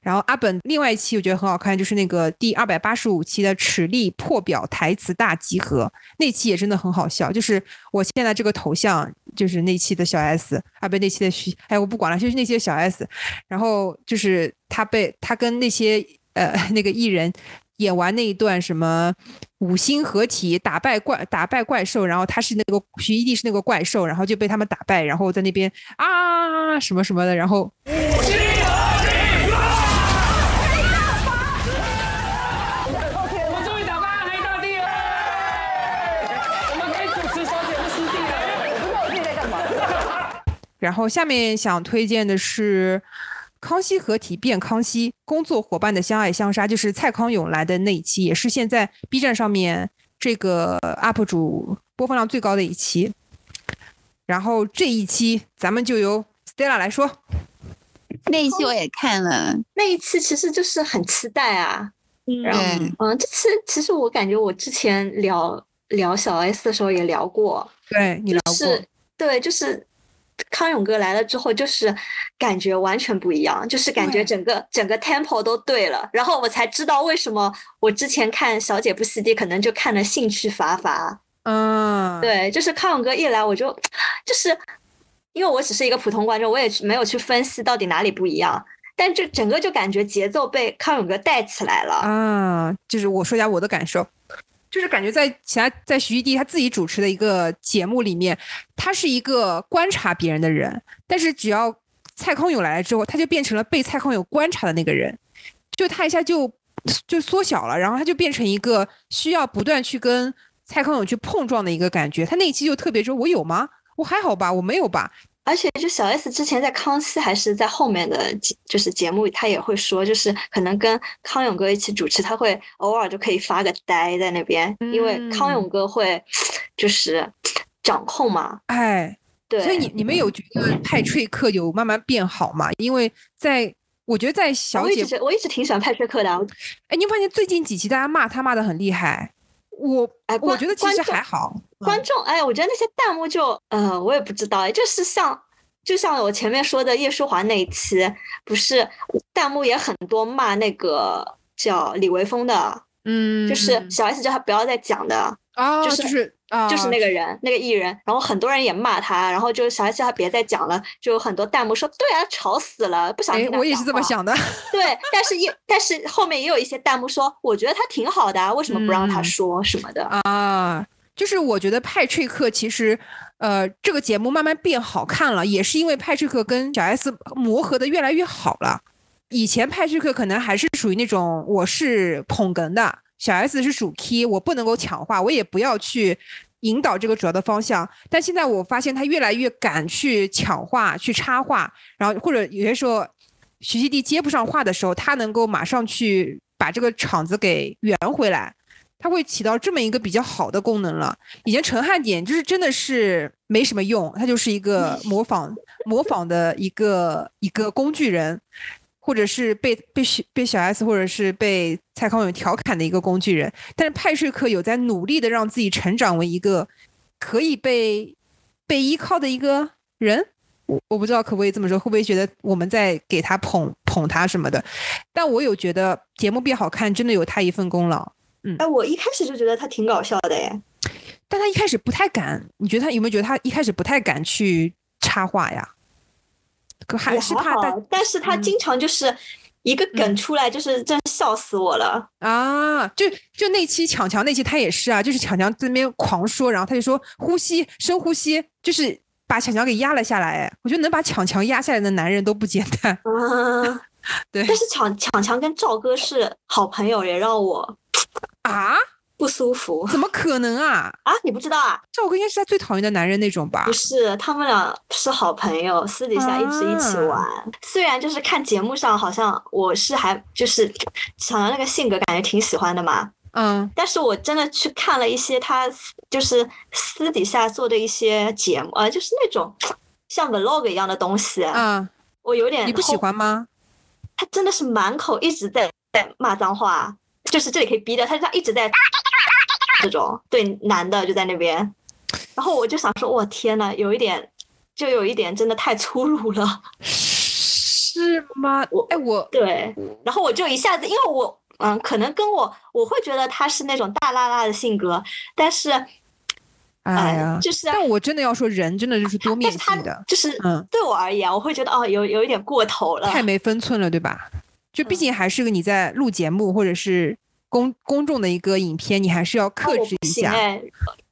然后阿本另外一期我觉得很好看，就是那个第二百八十五期的齿力破表台词大集合，那期也真的很好笑。就是我现在这个头像就是那期的小 S，啊不那期的徐，哎我不管了，就是那些小 S。然后就是他被他跟那些呃那个艺人演完那一段什么五星合体打败怪打败怪兽，然后他是那个徐一娣是那个怪兽，然后就被他们打败，然后在那边啊什么什么的，然后。然后下面想推荐的是《康熙合体变康熙》，工作伙伴的相爱相杀，就是蔡康永来的那一期，也是现在 B 站上面这个 UP 主播放量最高的一期。然后这一期咱们就由 Stella 来说。那一期我也看了，那一期其实就是很期待啊。嗯嗯，这次其实我感觉我之前聊聊小 S 的时候也聊过，对你聊过，对，就是康永哥来了之后，就是感觉完全不一样，就是感觉整个整个 tempo 都对了，然后我才知道为什么我之前看小姐不吸地可能就看的兴趣乏乏。嗯，对，就是康永哥一来我就就是。因为我只是一个普通观众，我也没有去分析到底哪里不一样，但这整个就感觉节奏被康永哥带起来了啊！就是我说一下我的感受，就是感觉在其他在徐艺娣他自己主持的一个节目里面，他是一个观察别人的人，但是只要蔡康永来了之后，他就变成了被蔡康永观察的那个人，就他一下就就缩小了，然后他就变成一个需要不断去跟蔡康永去碰撞的一个感觉。他那一期就特别说：“我有吗？”我还好吧，我没有吧。而且就小 S 之前在康熙还是在后面的就是节目，他也会说，就是可能跟康永哥一起主持，他会偶尔就可以发个呆在那边，因为康永哥会就是掌控嘛。哎，对。所以你你们有觉得派翠克有慢慢变好吗？因为在我觉得在小姐，我一直挺喜欢派翠克的。哎，你发现最近几期大家骂他骂的很厉害。我哎，我觉得其实还好。观众哎，我觉得那些弹幕就呃，我也不知道哎，就是像就像我前面说的叶舒华那一期，不是弹幕也很多骂那个叫李维峰的，嗯，就是小 S 叫他不要再讲的啊，就是就是就是那个人那个艺人，然后很多人也骂他，然后就小 S 叫他别再讲了，就有很多弹幕说对啊，吵死了，不想听我也是这么想的。对，但是也但是后面也有一些弹幕说，我觉得他挺好的，为什么不让他说什么的啊？就是我觉得派翠克其实，呃，这个节目慢慢变好看了，也是因为派翠克跟小 S 磨合的越来越好了。以前派翠克可能还是属于那种我是捧哏的，小 S 是属 key，我不能够抢话，我也不要去引导这个主要的方向。但现在我发现他越来越敢去抢话、去插话，然后或者有些时候徐熙娣接不上话的时候，他能够马上去把这个场子给圆回来。它会起到这么一个比较好的功能了。以前陈汉典就是真的是没什么用，他就是一个模仿模仿的一个一个工具人，或者是被被被小 S 或者是被蔡康永调侃的一个工具人。但是派瑞克有在努力的让自己成长为一个可以被被依靠的一个人。我我不知道可不可以这么说，会不会觉得我们在给他捧捧他什么的？但我有觉得节目变好看，真的有他一份功劳。嗯，哎，我一开始就觉得他挺搞笑的耶，但他一开始不太敢。你觉得他有没有觉得他一开始不太敢去插话呀？可还是怕，但是他经常就是一个梗出来，就是真笑死我了啊！就就那期抢强那期，他也是啊，就是抢强在那边狂说，然后他就说呼吸深呼吸，就是把抢强给压了下来。我觉得能把抢强压下来的男人都不简单啊。对，但是抢抢强跟赵哥是好朋友，也让我。啊，不舒服？怎么可能啊？啊，你不知道啊？赵哥应该是他最讨厌的男人那种吧？不是，他们俩是好朋友，私底下一直一起玩。虽然就是看节目上，好像我是还就是想要那个性格，感觉挺喜欢的嘛。嗯，但是我真的去看了一些他就是私底下做的一些节目，呃，就是那种像 vlog 一样的东西。嗯，我有点你不喜欢吗？他真的是满口一直在在骂脏话。就是这里可以逼的，他他一直在这种对男的就在那边，然后我就想说，我天呐，有一点，就有一点真的太粗鲁了，是吗？我哎我对，然后我就一下子，因为我嗯，可能跟我我会觉得他是那种大辣辣的性格，但是哎呀，就是，但我真的要说，人真的就是多面性的，就是嗯，对我而言，我会觉得哦，有有一点过头了，太没分寸了，对吧？就毕竟还是个你在录节目或者是公公众的一个影片，你还是要克制一下。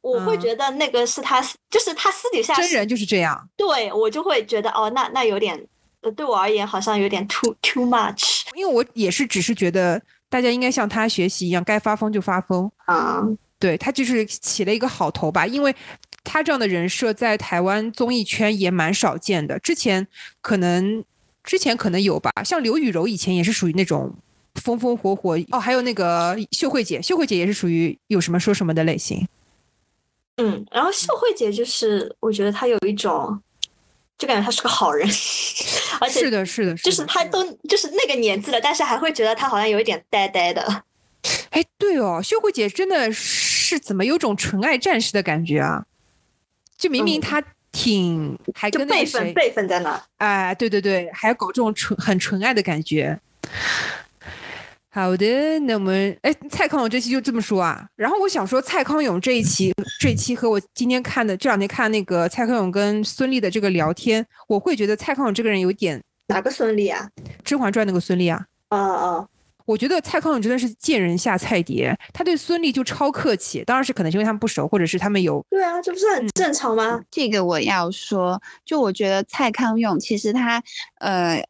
我会觉得那个是他，就是他私底下真人就是这样。对我就会觉得哦，那那有点，对我而言好像有点 too too much。因为我也是只是觉得大家应该向他学习一样，该发疯就发疯。嗯，对他就是起了一个好头吧，因为他这样的人设在台湾综艺圈也蛮少见的，之前可能。之前可能有吧，像刘雨柔以前也是属于那种风风火火哦，还有那个秀慧姐，秀慧姐也是属于有什么说什么的类型。嗯，然后秀慧姐就是我觉得她有一种就感觉她是个好人，而且是的，是的，就是她都就是那个年纪了，但是还会觉得她好像有一点呆呆的。哎，对哦，秀慧姐真的是怎么有种纯爱战士的感觉啊？就明明她挺还跟那谁辈分在哪？哎，对对对，还要搞这种纯很纯爱的感觉。好的，那我们哎，蔡康永这期就这么说啊。然后我想说，蔡康永这一期这一期和我今天看的这两天看那个蔡康永跟孙俪的这个聊天，我会觉得蔡康永这个人有点哪个孙俪啊？《甄嬛传》那个孙俪啊？啊啊！我觉得蔡康永真的是见人下菜碟，他对孙俪就超客气。当然是可能是因为他们不熟，或者是他们有对啊，这不是很正常吗？这个我要说，就我觉得蔡康永其实他呃。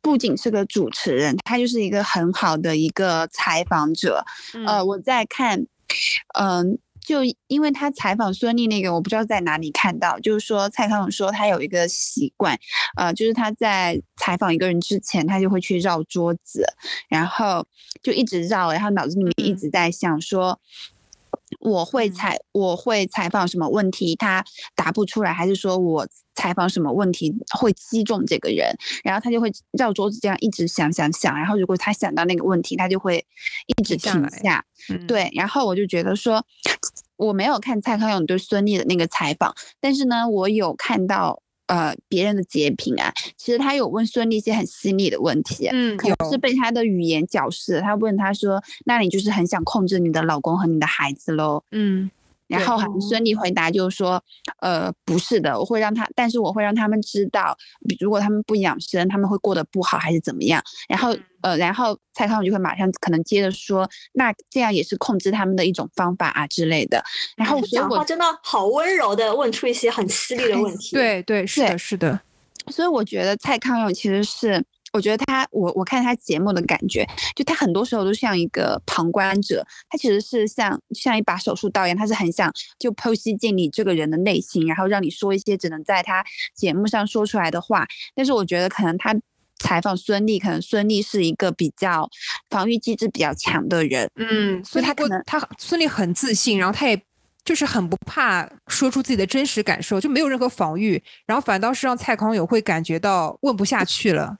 不仅是个主持人，他就是一个很好的一个采访者。呃，我在看，嗯，就因为他采访孙俪那个，我不知道在哪里看到，就是说蔡康永说他有一个习惯，呃，就是他在采访一个人之前，他就会去绕桌子，然后就一直绕，然后脑子里面一直在想说。我会采我会采访什么问题，他答不出来，还是说我采访什么问题会击中这个人，然后他就会绕桌子这样一直想想想，然后如果他想到那个问题，他就会一直停下。对，然后我就觉得说，我没有看蔡康永对孙俪的那个采访，但是呢，我有看到。呃，别人的截屏啊，其实他有问孙俪一些很犀利的问题，嗯，可能是被他的语言搅事。他问他说：“那你就是很想控制你的老公和你的孩子喽？”嗯。然后孙俪回答就是说，呃，不是的，我会让他，但是我会让他们知道，如果他们不养生，他们会过得不好还是怎么样。然后，呃，然后蔡康永就会马上可能接着说，那这样也是控制他们的一种方法啊之类的。然后讲话真的好温柔的，问出一些很犀利的 问题。对对，是的，是的。所以我觉得蔡康永其实是。我觉得他，我我看他节目的感觉，就他很多时候都像一个旁观者，他其实是像像一把手术刀一样，他是很想就剖析进你这个人的内心，然后让你说一些只能在他节目上说出来的话。但是我觉得可能他采访孙俪，可能孙俪是一个比较防御机制比较强的人，嗯，所以他可能他孙俪很自信，然后他也就是很不怕说出自己的真实感受，就没有任何防御，然后反倒是让蔡康永会感觉到问不下去了。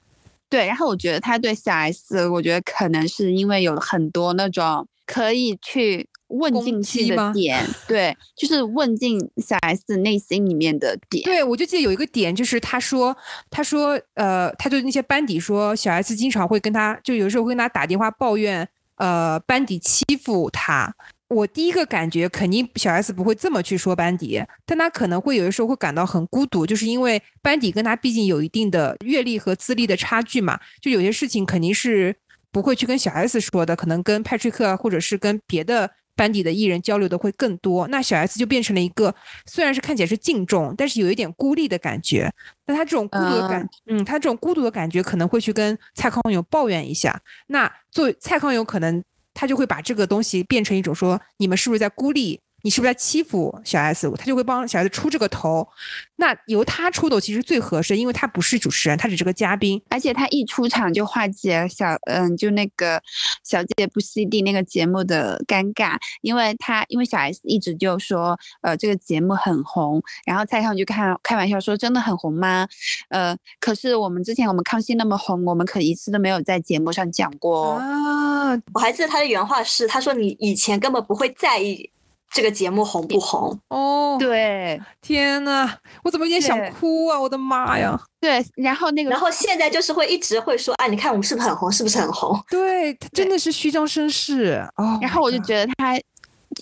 对，然后我觉得他对小 S，我觉得可能是因为有很多那种可以去问进去的点，对，就是问进小 S 内心里面的点。对，我就记得有一个点，就是他说，他说，呃，他对那些班底说，小 S 经常会跟他，就有时候会跟他打电话抱怨，呃，班底欺负他。我第一个感觉肯定小 S 不会这么去说班底，但他可能会有的时候会感到很孤独，就是因为班底跟他毕竟有一定的阅历和资历的差距嘛，就有些事情肯定是不会去跟小 S 说的，可能跟派翠克或者是跟别的班底的艺人交流的会更多。那小 S 就变成了一个虽然是看起来是敬重，但是有一点孤立的感觉。那他这种孤独的感，嗯，他这种孤独的感觉可能会去跟蔡康永抱怨一下。那作为蔡康永可能。他就会把这个东西变成一种说，你们是不是在孤立？你是不是在欺负小 S？他就会帮小 S 出这个头，那由他出头其实最合适，因为他不是主持人，他只是个嘉宾，而且他一出场就化解小嗯，就那个小姐不吸地那个节目的尴尬，因为他因为小 S 一直就说呃这个节目很红，然后蔡康永就开开玩笑说真的很红吗？呃，可是我们之前我们康熙那么红，我们可一次都没有在节目上讲过啊。我还记得他的原话是，他说你以前根本不会在意。这个节目红不红？哦，对，天呐，我怎么有点想哭啊！我的妈呀！对，然后那个，然后现在就是会一直会说，哎，你看我们是不是很红？是不是很红？对他真的是虚张声势哦。然后我就觉得他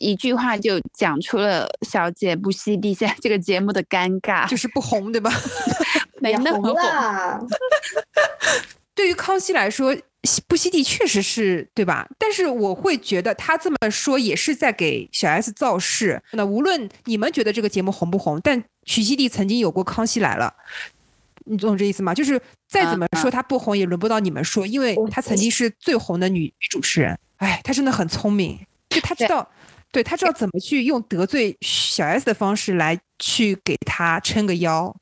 一句话就讲出了“小姐不惜地”现在这个节目的尴尬，就是不红，对吧？没那么红。对于康熙来说。不吸地确实是对吧？但是我会觉得他这么说也是在给小 S 造势。那无论你们觉得这个节目红不红，但许熙娣曾经有过《康熙来了》，你懂这意思吗？就是再怎么说他不红，也轮不到你们说，因为他曾经是最红的女女主持人。哎，她真的很聪明，就她知道，对她知道怎么去用得罪小 S 的方式来去给她撑个腰。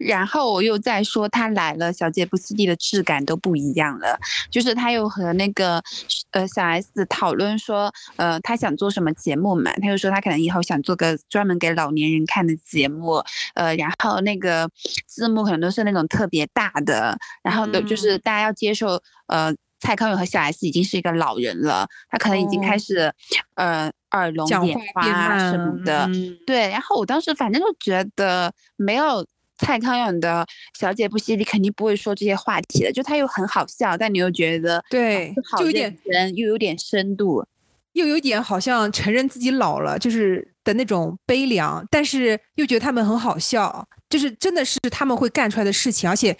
然后我又在说他来了，小姐不思地的质感都不一样了。就是他又和那个呃小 S 讨论说，呃他想做什么节目嘛？他又说他可能以后想做个专门给老年人看的节目，呃，然后那个字幕可能都是那种特别大的，然后的就是大家要接受，呃，蔡康永和小 S 已经是一个老人了，他可能已经开始，呃，耳聋眼花什么的，对。然后我当时反正就觉得没有。蔡康永的小姐不犀利，肯定不会说这些话题的。就他又很好笑，但你又觉得对，就有点人又有点深度，又有点好像承认自己老了，就是的那种悲凉。但是又觉得他们很好笑，就是真的是他们会干出来的事情。而且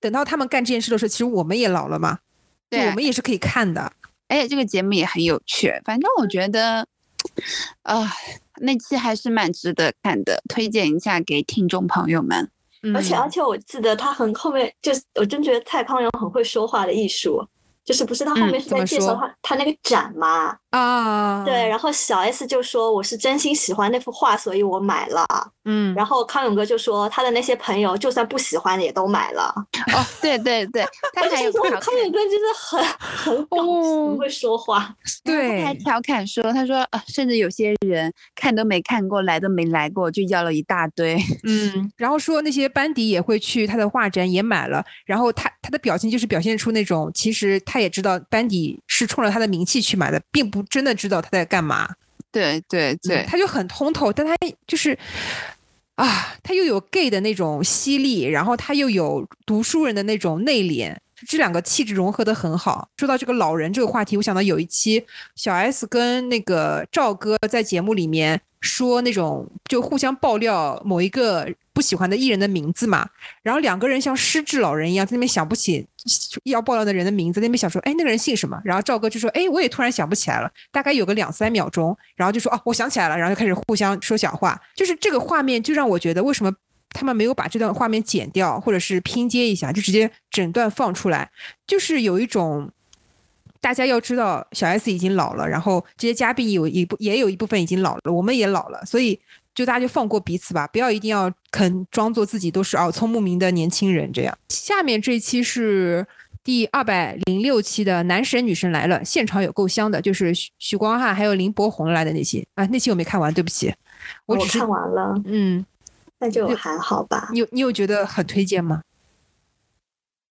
等到他们干这件事的时候，其实我们也老了嘛，对，我们也是可以看的。而且这个节目也很有趣。反正我觉得，啊，那期还是蛮值得看的，推荐一下给听众朋友们。而且而且，我记得他很后面，就是我真觉得蔡康永很会说话的艺术。就是不是他后面是在介绍他他那个展嘛？啊，对，然后小 S 就说我是真心喜欢那幅画，所以我买了。嗯，然后康永哥就说他的那些朋友就算不喜欢也都买了。哦，对对对，他还有康永哥真的很很 很会说话。对，他还调侃说，他说啊，甚至有些人看都没看过来都没来过，就要了一大堆。嗯，然后说那些班底也会去他的画展也买了，然后他他的表情就是表现出那种其实。他也知道班底是冲着他的名气去买的，并不真的知道他在干嘛。对对对，他就很通透，但他就是啊，他又有 gay 的那种犀利，然后他又有读书人的那种内敛，这两个气质融合的很好。说到这个老人这个话题，我想到有一期小 S 跟那个赵哥在节目里面说那种就互相爆料某一个。不喜欢的艺人的名字嘛，然后两个人像失智老人一样在那边想不起要爆料的人的名字，那边想说，哎，那个人姓什么？然后赵哥就说，哎，我也突然想不起来了，大概有个两三秒钟，然后就说，哦，我想起来了，然后就开始互相说小话，就是这个画面就让我觉得，为什么他们没有把这段画面剪掉，或者是拼接一下，就直接整段放出来，就是有一种大家要知道小 S 已经老了，然后这些嘉宾有一部也有一部分已经老了，我们也老了，所以。就大家就放过彼此吧，不要一定要肯装作自己都是耳聪目明的年轻人这样。下面这期是第二百零六期的男神女神来了，现场有够香的，就是许许光汉还有林柏宏来的那期啊，那期我没看完，对不起，我只看完了，嗯，那就还好吧。你有你有觉得很推荐吗？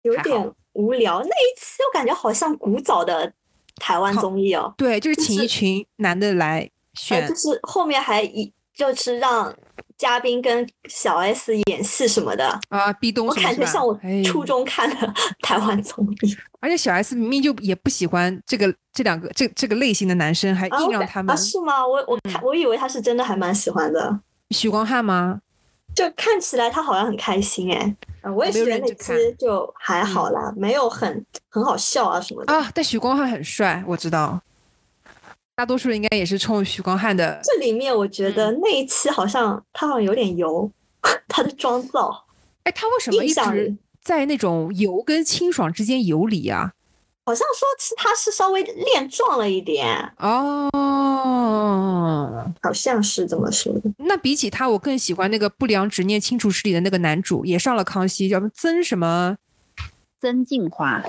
有点无聊，那一期我感觉好像古早的台湾综艺哦，对，就是请一群男的来选，就是后面还一。就是让嘉宾跟小 S 演戏什么的啊，壁咚，我感觉像我初中看的 台湾综艺。而且小 S 明明就也不喜欢这个这两个这这个类型的男生，还硬让他们啊？是吗？我我看我以为他是真的还蛮喜欢的。许光汉吗？就看起来他好像很开心哎。我也觉得那期就还好啦，没有很很好笑啊什么的啊。但许光汉很帅，我知道。大多数人应该也是冲许光汉的。这里面我觉得那一期好像他好像有点油，他的妆造。哎，他为什么一直在那种油跟清爽之间游离啊？好像说是他是稍微练壮了一点哦，好像是这么说的。那比起他，我更喜欢那个《不良执念清除师》里的那个男主，也上了康熙，叫曾什么？曾静华。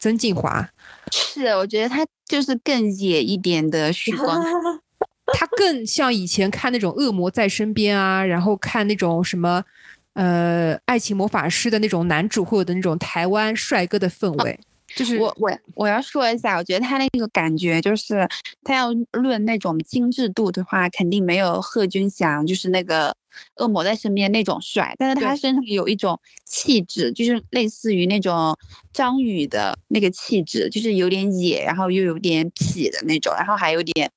曾静华。是，我觉得他就是更野一点的许光，他更像以前看那种《恶魔在身边》啊，然后看那种什么，呃，《爱情魔法师》的那种男主会有的那种台湾帅哥的氛围。就是我我我要说一下，我觉得他那个感觉就是，他要论那种精致度的话，肯定没有贺军翔，就是那个恶魔在身边那种帅，但是他身上有一种气质，就是类似于那种张宇的那个气质，就是有点野，然后又有点痞的那种，然后还有点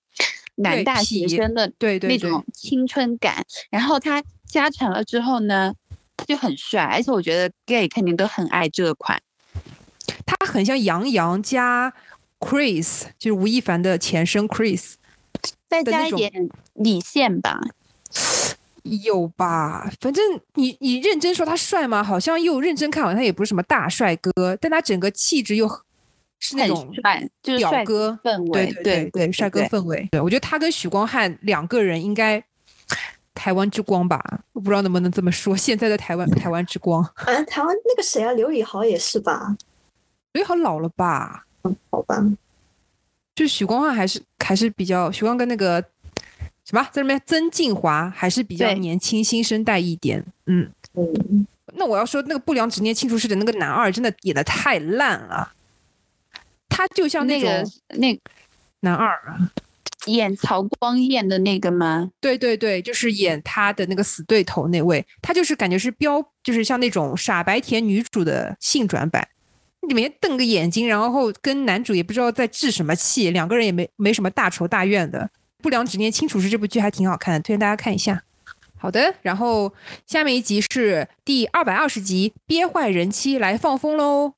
男大学生的对对那种青春感，然后他加成了之后呢，他就很帅，而且我觉得 gay 肯定都很爱这款。他很像杨洋加 Chris，就是吴亦凡的前身 Chris，再加一点李现吧，有吧？反正你你认真说他帅吗？好像又认真看完他也不是什么大帅哥，但他整个气质又是那种帅，就是帅哥氛围，对对对，帅哥氛围。对我觉得他跟许光汉两个人应该台湾之光吧，我不知道能不能这么说。现在的台湾，台湾之光。嗯，台湾那个谁啊，刘宇豪也是吧？刘以豪老了吧？嗯，好吧。就许光汉还是还是比较，许光跟那个什么在那边曾静华还是比较年轻新生代一点。嗯嗯。那我要说那个不良执念庆祝式的那个男二真的演的太烂了，他就像那个那男二啊。演曹光彦的那个吗？对对对，就是演他的那个死对头那位，他就是感觉是标，就是像那种傻白甜女主的性转版，里面瞪个眼睛，然后跟男主也不知道在置什么气，两个人也没没什么大仇大怨的。不良执念清楚是这部剧还挺好看的，推荐大家看一下。好的，然后下面一集是第二百二十集，憋坏人妻来放风喽。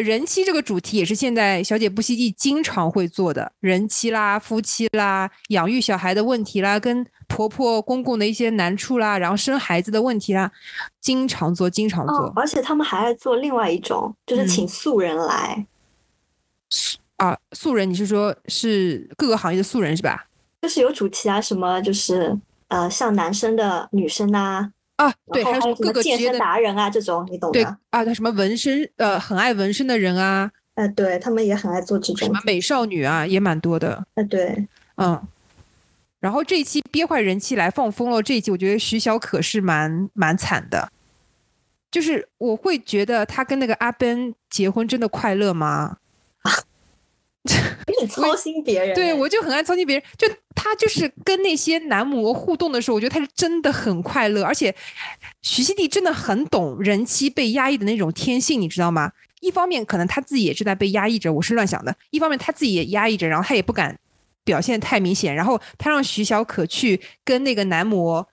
人妻这个主题也是现在小姐不息地经常会做的，人妻啦、夫妻啦、养育小孩的问题啦、跟婆婆公公的一些难处啦，然后生孩子的问题啦，经常做，经常做。而且他们还爱做另外一种，就是请素人来。啊，素人，你是说是各个行业的素人是吧？就是有主题啊，什么就是呃，像男生的、女生啊。啊，对，还有各个健身达人啊，这种你懂的。对啊，他什么纹身，呃，很爱纹身的人啊，呃，对他们也很爱做这种。什么美少女啊，也蛮多的。呃，对，嗯。然后这一期憋坏人气来放风了，这一期我觉得徐小可是蛮蛮惨的，就是我会觉得他跟那个阿 Ben 结婚真的快乐吗？很操心别人，对我就很爱操心别人。就他就是跟那些男模互动的时候，我觉得他是真的很快乐。而且徐熙娣真的很懂人妻被压抑的那种天性，你知道吗？一方面可能他自己也正在被压抑着，我是乱想的；一方面他自己也压抑着，然后他也不敢表现太明显。然后他让徐小可去跟那个男模，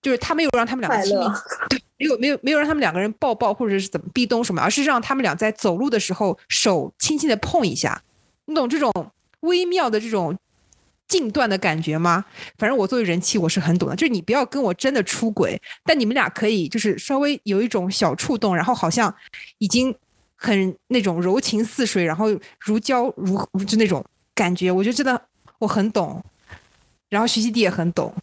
就是他没有让他们两个亲密，对，没有没有没有让他们两个人抱抱或者是怎么壁咚什么，而是让他们俩在走路的时候手轻轻的碰一下。你懂这种微妙的这种近段的感觉吗？反正我作为人妻，我是很懂的。就是你不要跟我真的出轨，但你们俩可以就是稍微有一种小触动，然后好像已经很那种柔情似水，然后如胶如就那种感觉。我觉得真的我很懂，然后徐熙娣也很懂。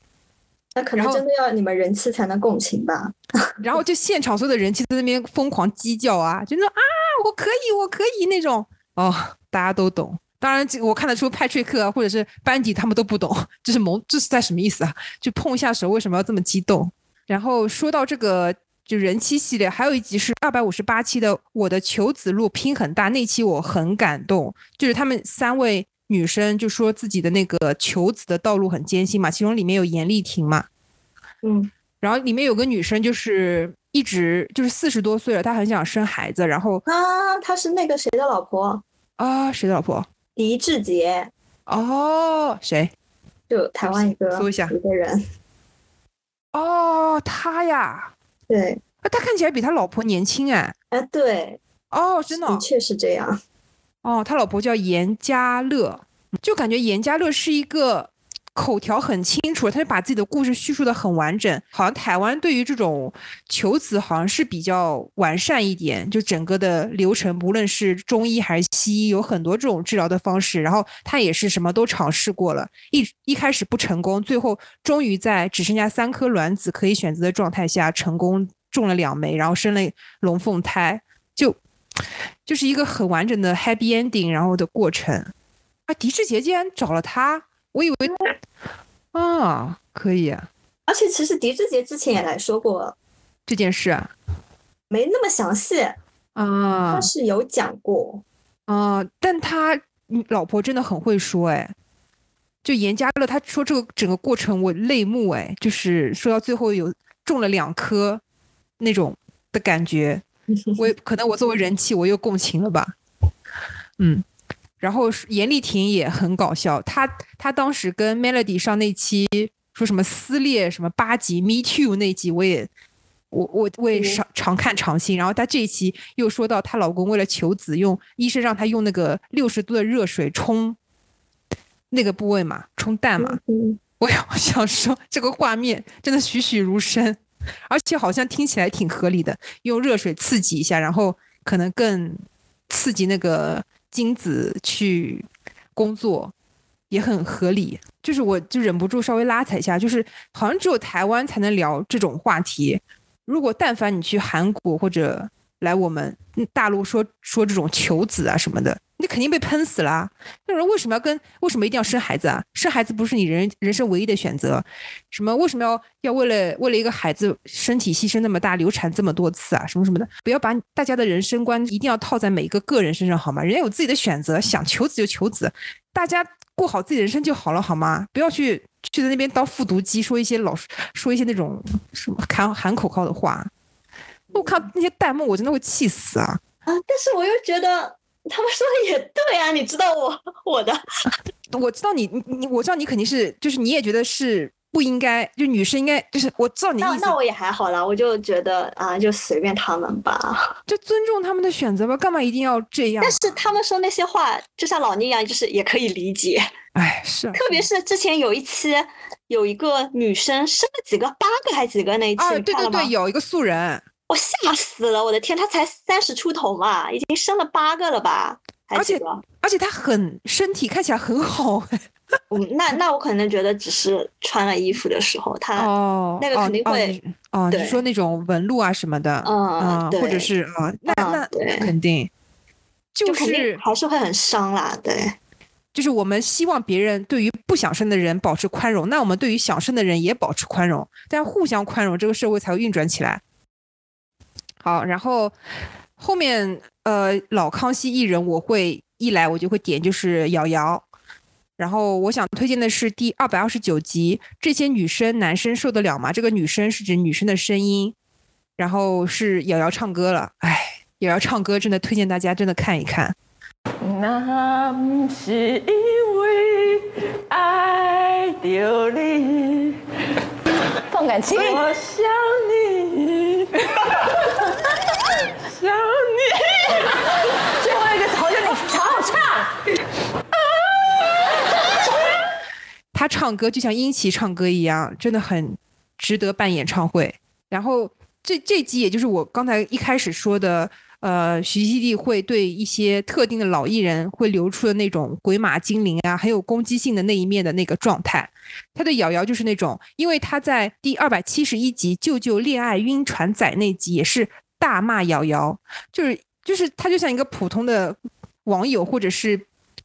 那可能真的要你们人气才能共情吧。然后就现场所有的人气在那边疯狂鸡叫啊，就说啊，我可以，我可以那种哦。大家都懂，当然我看得出派翠克或者是班迪他们都不懂，这是萌，这是在什么意思啊？就碰一下手，为什么要这么激动？然后说到这个就人妻系列，还有一集是二百五十八期的《我的求子路拼很大》，那期我很感动，就是他们三位女生就说自己的那个求子的道路很艰辛嘛，其中里面有严丽婷嘛，嗯，然后里面有个女生就是一直就是四十多岁了，她很想生孩子，然后啊，她是那个谁的老婆？啊，谁的老婆？狄志杰。哦，谁？就台湾一个搜一下一个人。哦，他呀。对。啊，他看起来比他老婆年轻哎。啊，对。哦，真的。的确是这样。哦，他老婆叫严家乐，就感觉严家乐是一个。口条很清楚，他就把自己的故事叙述的很完整。好像台湾对于这种求子好像是比较完善一点，就整个的流程，不论是中医还是西医，有很多这种治疗的方式。然后他也是什么都尝试过了，一一开始不成功，最后终于在只剩下三颗卵子可以选择的状态下，成功种了两枚，然后生了龙凤胎，就就是一个很完整的 happy ending，然后的过程。啊，狄志杰竟然找了他。我以为啊，可以啊，而且其实狄志杰之前也来说过这件事啊，没那么详细。啊，他。是有讲过啊，但他老婆真的很会说哎，就严家乐他说这个整个过程我泪目哎，就是说到最后有中了两颗那种的感觉，我可能我作为人气我又共情了吧，嗯。然后严丽婷也很搞笑，她她当时跟 Melody 上那期说什么撕裂什么八集 Me Too 那集，我也我我我也常常看常新。然后她这一期又说到她老公为了求子，用医生让她用那个六十度的热水冲那个部位嘛，冲蛋嘛。我我想说这个画面真的栩栩如生，而且好像听起来挺合理的，用热水刺激一下，然后可能更刺激那个。精子去工作，也很合理。就是我就忍不住稍微拉踩一下，就是好像只有台湾才能聊这种话题。如果但凡你去韩国或者来我们大陆说说这种求子啊什么的。你肯定被喷死了。那人为什么要跟？为什么一定要生孩子啊？生孩子不是你人人生唯一的选择。什么？为什么要要为了为了一个孩子身体牺牲那么大，流产这么多次啊？什么什么的？不要把大家的人生观一定要套在每一个个人身上，好吗？人家有自己的选择，想求子就求子，大家过好自己人生就好了，好吗？不要去去在那边当复读机，说一些老说一些那种什么喊喊口号的话。我靠那些弹幕，我真的会气死啊！啊！但是我又觉得。他们说的也对啊，你知道我我的，我知道你你我知道你肯定是就是你也觉得是不应该，就女生应该就是我知道你意思。那那我也还好啦，我就觉得啊，就随便他们吧，就尊重他们的选择吧，干嘛一定要这样？但是他们说那些话，就像老倪一样，就是也可以理解。哎，是，特别是之前有一期，有一个女生生了几个，八个还几个那一期，啊，对对对，有一个素人。我吓死了！我的天，他才三十出头嘛，已经生了八个了吧？而且而且他很身体看起来很好。嗯，那那我可能觉得只是穿了衣服的时候，他哦那个肯定会哦，你说那种纹路啊什么的，嗯，或者是啊，那那肯定就是还是会很伤啦。对，就是我们希望别人对于不想生的人保持宽容，那我们对于想生的人也保持宽容，但互相宽容，这个社会才会运转起来。好，然后后面呃老康熙艺人我会一来我就会点就是瑶瑶，然后我想推荐的是第二百二十九集，这些女生男生受得了吗？这个女生是指女生的声音，然后是瑶瑶唱歌了，哎，瑶瑶唱歌真的推荐大家真的看一看。那不是因为爱着你，放感情。我想你。最后一个好像你好好唱。他唱歌就像殷琦唱歌一样，真的很值得办演唱会。然后这这集也就是我刚才一开始说的，呃，徐熙娣会对一些特定的老艺人会流出的那种鬼马精灵啊，很有攻击性的那一面的那个状态。他对瑶瑶就是那种，因为他在第二百七十一集《舅舅恋爱晕船仔》那集也是。大骂瑶瑶，就是就是他就像一个普通的网友或者是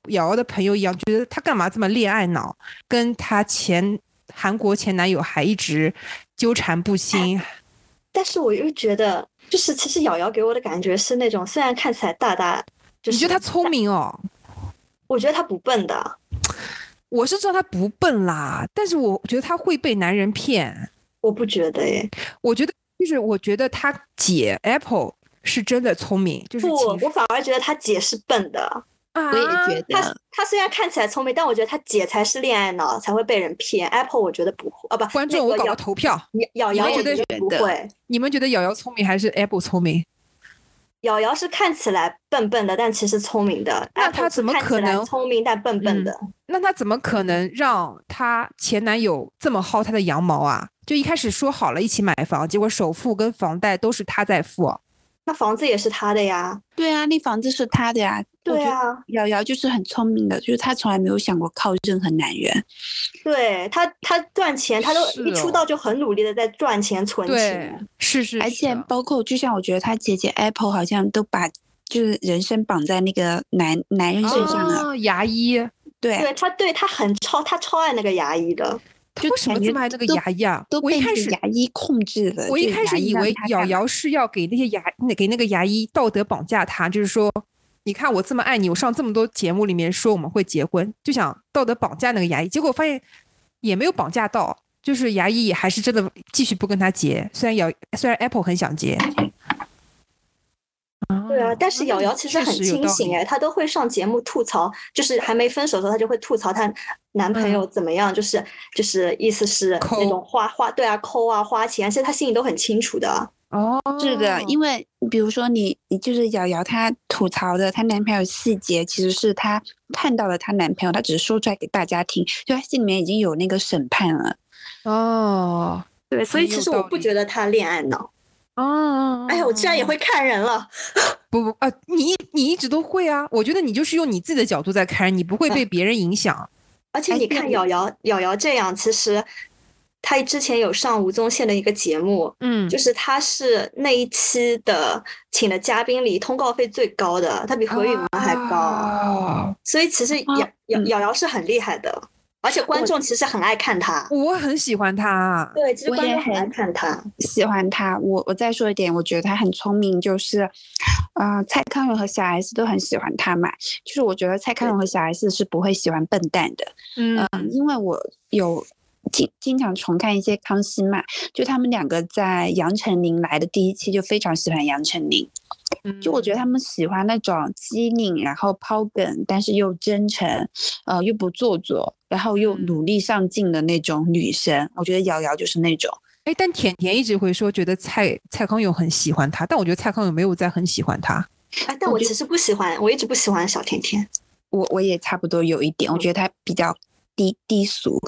瑶瑶的朋友一样，觉得他干嘛这么恋爱脑，跟他前韩国前男友还一直纠缠不清。但是我又觉得，就是其实瑶瑶给我的感觉是那种，虽然看起来大大，你觉得他聪明哦？我觉得他不笨的。我是知道他不笨啦，但是我觉得他会被男人骗。我不觉得耶，我觉得。就是我觉得他姐 Apple 是真的聪明，就是不，我反而觉得他姐是笨的。啊，我也觉得他他虽然看起来聪明，但我觉得他姐才是恋爱脑，才会被人骗。Apple 我觉得不会啊，不，观众我搞个投票，瑶瑶觉得不会。你们觉得瑶瑶聪明还是 Apple 聪明？瑶瑶是看起来笨笨的，但其实聪明的。那她怎么可能聪明但笨笨的？那她怎么可能让她前男友这么薅她的羊毛啊？就一开始说好了一起买房，结果首付跟房贷都是他在付，那房子也是他的呀。对啊，那房子是他的呀。对啊，瑶瑶就是很聪明的，就是她从来没有想过靠任何男人。对他，他赚钱，她都一出道就很努力的在赚钱存钱。是是，而且包括就像我觉得她姐姐 Apple 好像都把就是人生绑在那个男男人身上了。牙医，对，对他对他很超，他超爱那个牙医的。为什么这么爱那个牙医啊？都一开始牙医控制了。我一开始以为瑶瑶是要给那些牙给那个牙医道德绑架他，就是说，你看我这么爱你，我上这么多节目里面说我们会结婚，就想道德绑架那个牙医。结果发现也没有绑架到，就是牙医也还是真的继续不跟他结。虽然瑶虽然 Apple 很想结。对啊，但是瑶瑶其实很清醒哎，她都会上节目吐槽，就是还没分手的时候，她就会吐槽她男朋友怎么样，就是就是意思是那种花花对啊抠啊花钱，其实她心里都很清楚的哦。是的，因为比如说你你就是瑶瑶她吐槽的她男朋友细节，其实是她看到了她男朋友，她只是说出来给大家听，就她心里面已经有那个审判了。哦，对，所以其实我不觉得她恋爱脑。哦，哎呀，我居然也会看人了！不不啊，你你一直都会啊。我觉得你就是用你自己的角度在看人，你不会被别人影响。而且你看瑶瑶，瑶瑶这样，其实她之前有上吴宗宪的一个节目，嗯，就是她是那一期的请的嘉宾里通告费最高的，她比何雨萌还高，所以其实瑶瑶瑶瑶是很厉害的。而且观众其实很爱看他，我很喜欢他。对，其实观众很爱看他，喜欢他。我我再说一点，我觉得他很聪明，就是，呃，蔡康永和小 S 都很喜欢他嘛。就是我觉得蔡康永和小 S 是不会喜欢笨蛋的，嗯，因为我有经经常重看一些康熙嘛，就他们两个在杨丞琳来的第一期就非常喜欢杨丞琳。就我觉得他们喜欢那种机灵，然后抛梗，但是又真诚，呃，又不做作，然后又努力上进的那种女生。我觉得瑶瑶就是那种。哎，但甜甜一直会说觉得蔡蔡康永很喜欢她，但我觉得蔡康永没有在很喜欢她。哎，但我其实不喜欢，我一直不喜欢小甜甜。我我也差不多有一点，我觉得她比较低低俗。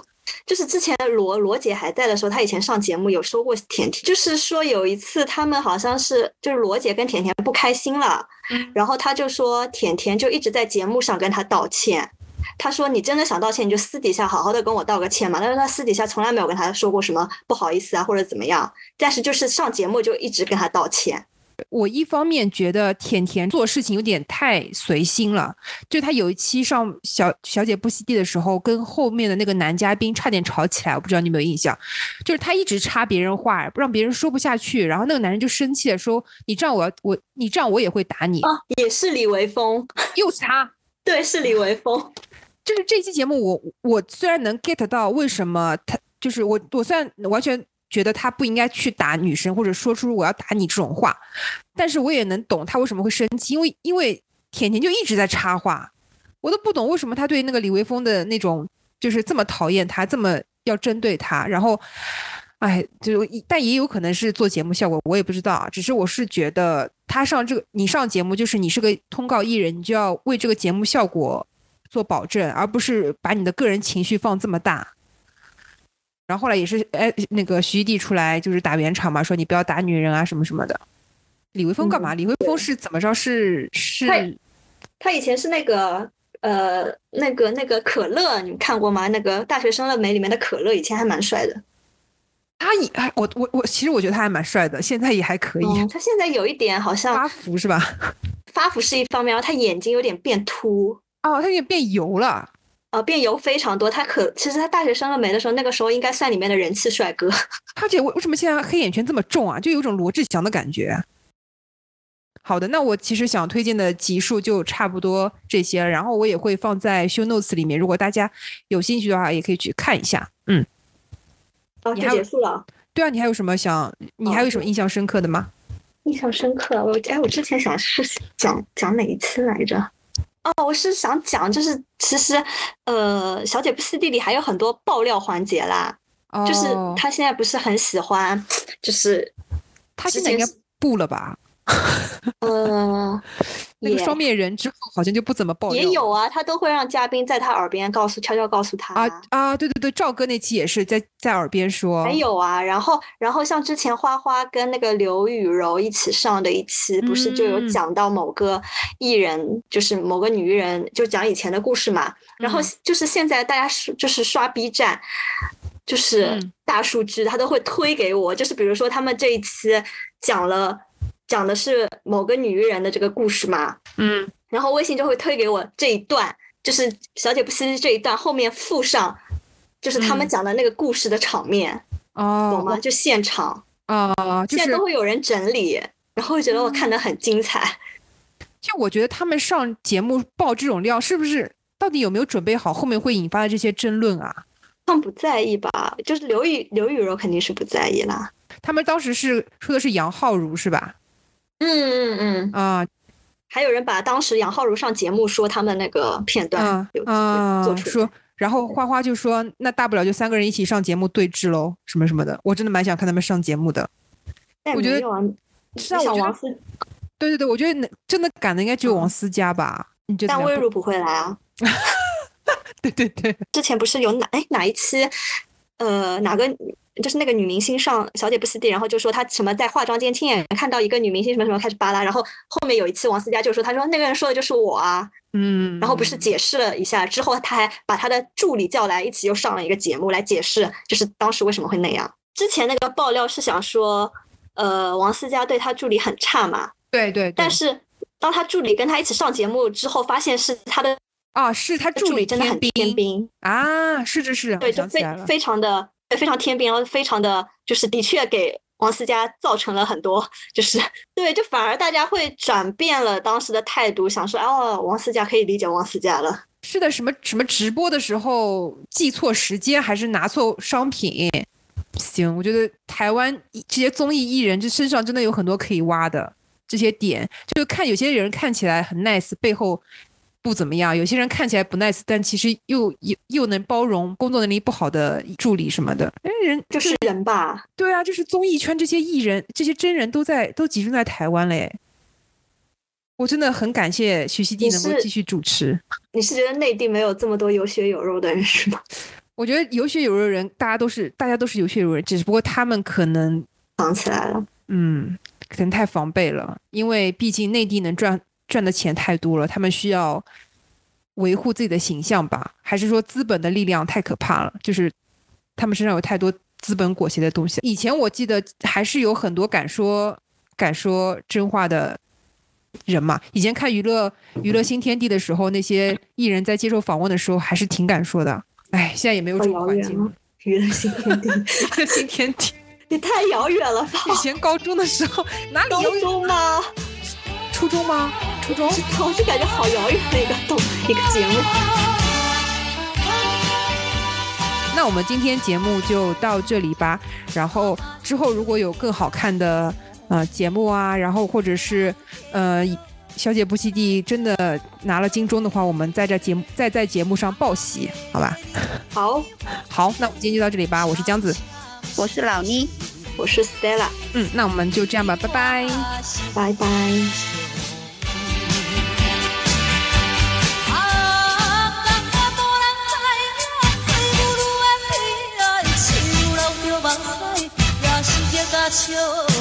就是之前罗罗姐还在的时候，她以前上节目有说过甜甜，就是说有一次他们好像是就是罗姐跟甜甜不开心了，然后她就说甜甜就一直在节目上跟他道歉，他说你真的想道歉，你就私底下好好的跟我道个歉嘛。但是他私底下从来没有跟他说过什么不好意思啊或者怎么样，但是就是上节目就一直跟他道歉。我一方面觉得甜甜做事情有点太随心了，就她有一期上小小姐不吸地的时候，跟后面的那个男嘉宾差点吵起来，我不知道你有没有印象，就是她一直插别人话，让别人说不下去，然后那个男人就生气了，说你这样我要我你这样我也会打你，也是李维峰又插，对，是李维峰，就是这期节目我我虽然能 get 到为什么他就是我我虽然完全。觉得他不应该去打女生，或者说出我要打你这种话，但是我也能懂他为什么会生气，因为因为甜甜就一直在插话，我都不懂为什么他对那个李维峰的那种就是这么讨厌他，这么要针对他，然后，哎，就但也有可能是做节目效果，我也不知道。只是我是觉得他上这个，你上节目就是你是个通告艺人，你就要为这个节目效果做保证，而不是把你的个人情绪放这么大。然后后来也是，哎，那个徐艺娣出来就是打圆场嘛，说你不要打女人啊，什么什么的。李维峰干嘛？李维峰是怎么着？是是，他以前是那个呃，那个那个可乐，你们看过吗？那个大学生了没里面的可乐，以前还蛮帅的。他也，我我我，其实我觉得他还蛮帅的，现在也还可以。他现在有一点好像发福是吧？发福是一方面，然后他眼睛有点变凸。哦，他有点变油了。呃，变油非常多。他可其实他大学生了没的时候，那个时候应该算里面的人气帅哥。他姐为为什么现在黑眼圈这么重啊？就有种罗志祥的感觉。好的，那我其实想推荐的集数就差不多这些，然后我也会放在 show notes 里面，如果大家有兴趣的话，也可以去看一下。嗯。哦，就结束了。对啊，你还有什么想？你还有什么印象深刻的吗？印象深刻，我哎，我之前想是讲讲哪一期来着？哦，我是想讲，就是其实，呃，小姐不吸地里还有很多爆料环节啦。哦。就是他现在不是很喜欢，就是他现在应该不了吧？嗯。那个双面人之后好像就不怎么爆料。也有啊，他都会让嘉宾在他耳边告诉，悄悄告诉他。啊啊，对对对，赵哥那期也是在在耳边说。还有啊，然后然后像之前花花跟那个刘雨柔一起上的一期，不是就有讲到某个艺人，就是某个女艺人，就讲以前的故事嘛。然后就是现在大家是就是刷 B 站，就是大数据，他都会推给我，就是比如说他们这一期讲了。讲的是某个女艺人的这个故事嘛，嗯，然后微信就会推给我这一段，就是小姐不吸这一段后面附上，就是他们讲的那个故事的场面，哦，懂吗？就现场，啊，现在都会有人整理，然后觉得我看的很精彩。就我觉得他们上节目爆这种料，是不是到底有没有准备好后面会引发的这些争论啊？他们不在意吧？就是刘雨刘雨柔肯定是不在意啦。他们当时是说的是杨浩如是吧？嗯嗯嗯啊，还有人把当时杨浩如上节目说他们那个片段有做出说，然后花花就说那大不了就三个人一起上节目对峙喽，什么什么的。我真的蛮想看他们上节目的。我觉得像王思，对对对，我觉得真的赶的应该只有王思佳吧？你觉得？但魏如不会来啊。对对对，之前不是有哪哎哪一期，呃哪个就是那个女明星上小姐不吸地，然后就说她什么在化妆间亲眼看到一个女明星什么什么开始扒拉，然后后面有一次王思佳就说，她说那个人说的就是我啊，嗯，然后不是解释了一下之后，她还把她的助理叫来一起又上了一个节目来解释，就是当时为什么会那样。之前那个爆料是想说，呃，王思佳对她助理很差嘛，对对，但是当她助理跟她一起上节目之后，发现是她的啊，是他助理真的很天兵啊，是是是，对，就非非常的。非常天兵，然后非常的就是的确给王思佳造成了很多，就是对，就反而大家会转变了当时的态度，想说哦，王思佳可以理解王思佳了。是的，什么什么直播的时候记错时间，还是拿错商品？行，我觉得台湾这些综艺艺人这身上真的有很多可以挖的这些点，就是看有些人看起来很 nice，背后。不怎么样，有些人看起来不 nice，但其实又又又能包容工作能力不好的助理什么的。哎，人就是人吧？对啊，就是综艺圈这些艺人，这些真人都在都集中在台湾嘞。我真的很感谢徐熙娣能够继续主持。你是觉得内地没有这么多有血有肉的人是吗？我觉得有血有肉的人，大家都是大家都是有血有肉，只不过他们可能藏起来了。嗯，可能太防备了，因为毕竟内地能赚。赚的钱太多了，他们需要维护自己的形象吧？还是说资本的力量太可怕了？就是他们身上有太多资本裹挟的东西。以前我记得还是有很多敢说敢说真话的人嘛。以前看娱乐娱乐新天地的时候，那些艺人在接受访问的时候还是挺敢说的。哎，现在也没有这种环境。娱乐新天地，新天地，也太遥远了吧？以前高中的时候哪里高中吗？初中吗？初中，我就感觉好遥远的一个动 一个节目。那我们今天节目就到这里吧。然后之后如果有更好看的呃节目啊，然后或者是呃小姐不吸地真的拿了金钟的话，我们在这节目再在节目上报喜，好吧？好，好，那我们今天就到这里吧。我是江子，我是老妮，我是 Stella。嗯，那我们就这样吧，拜拜，拜拜。秋。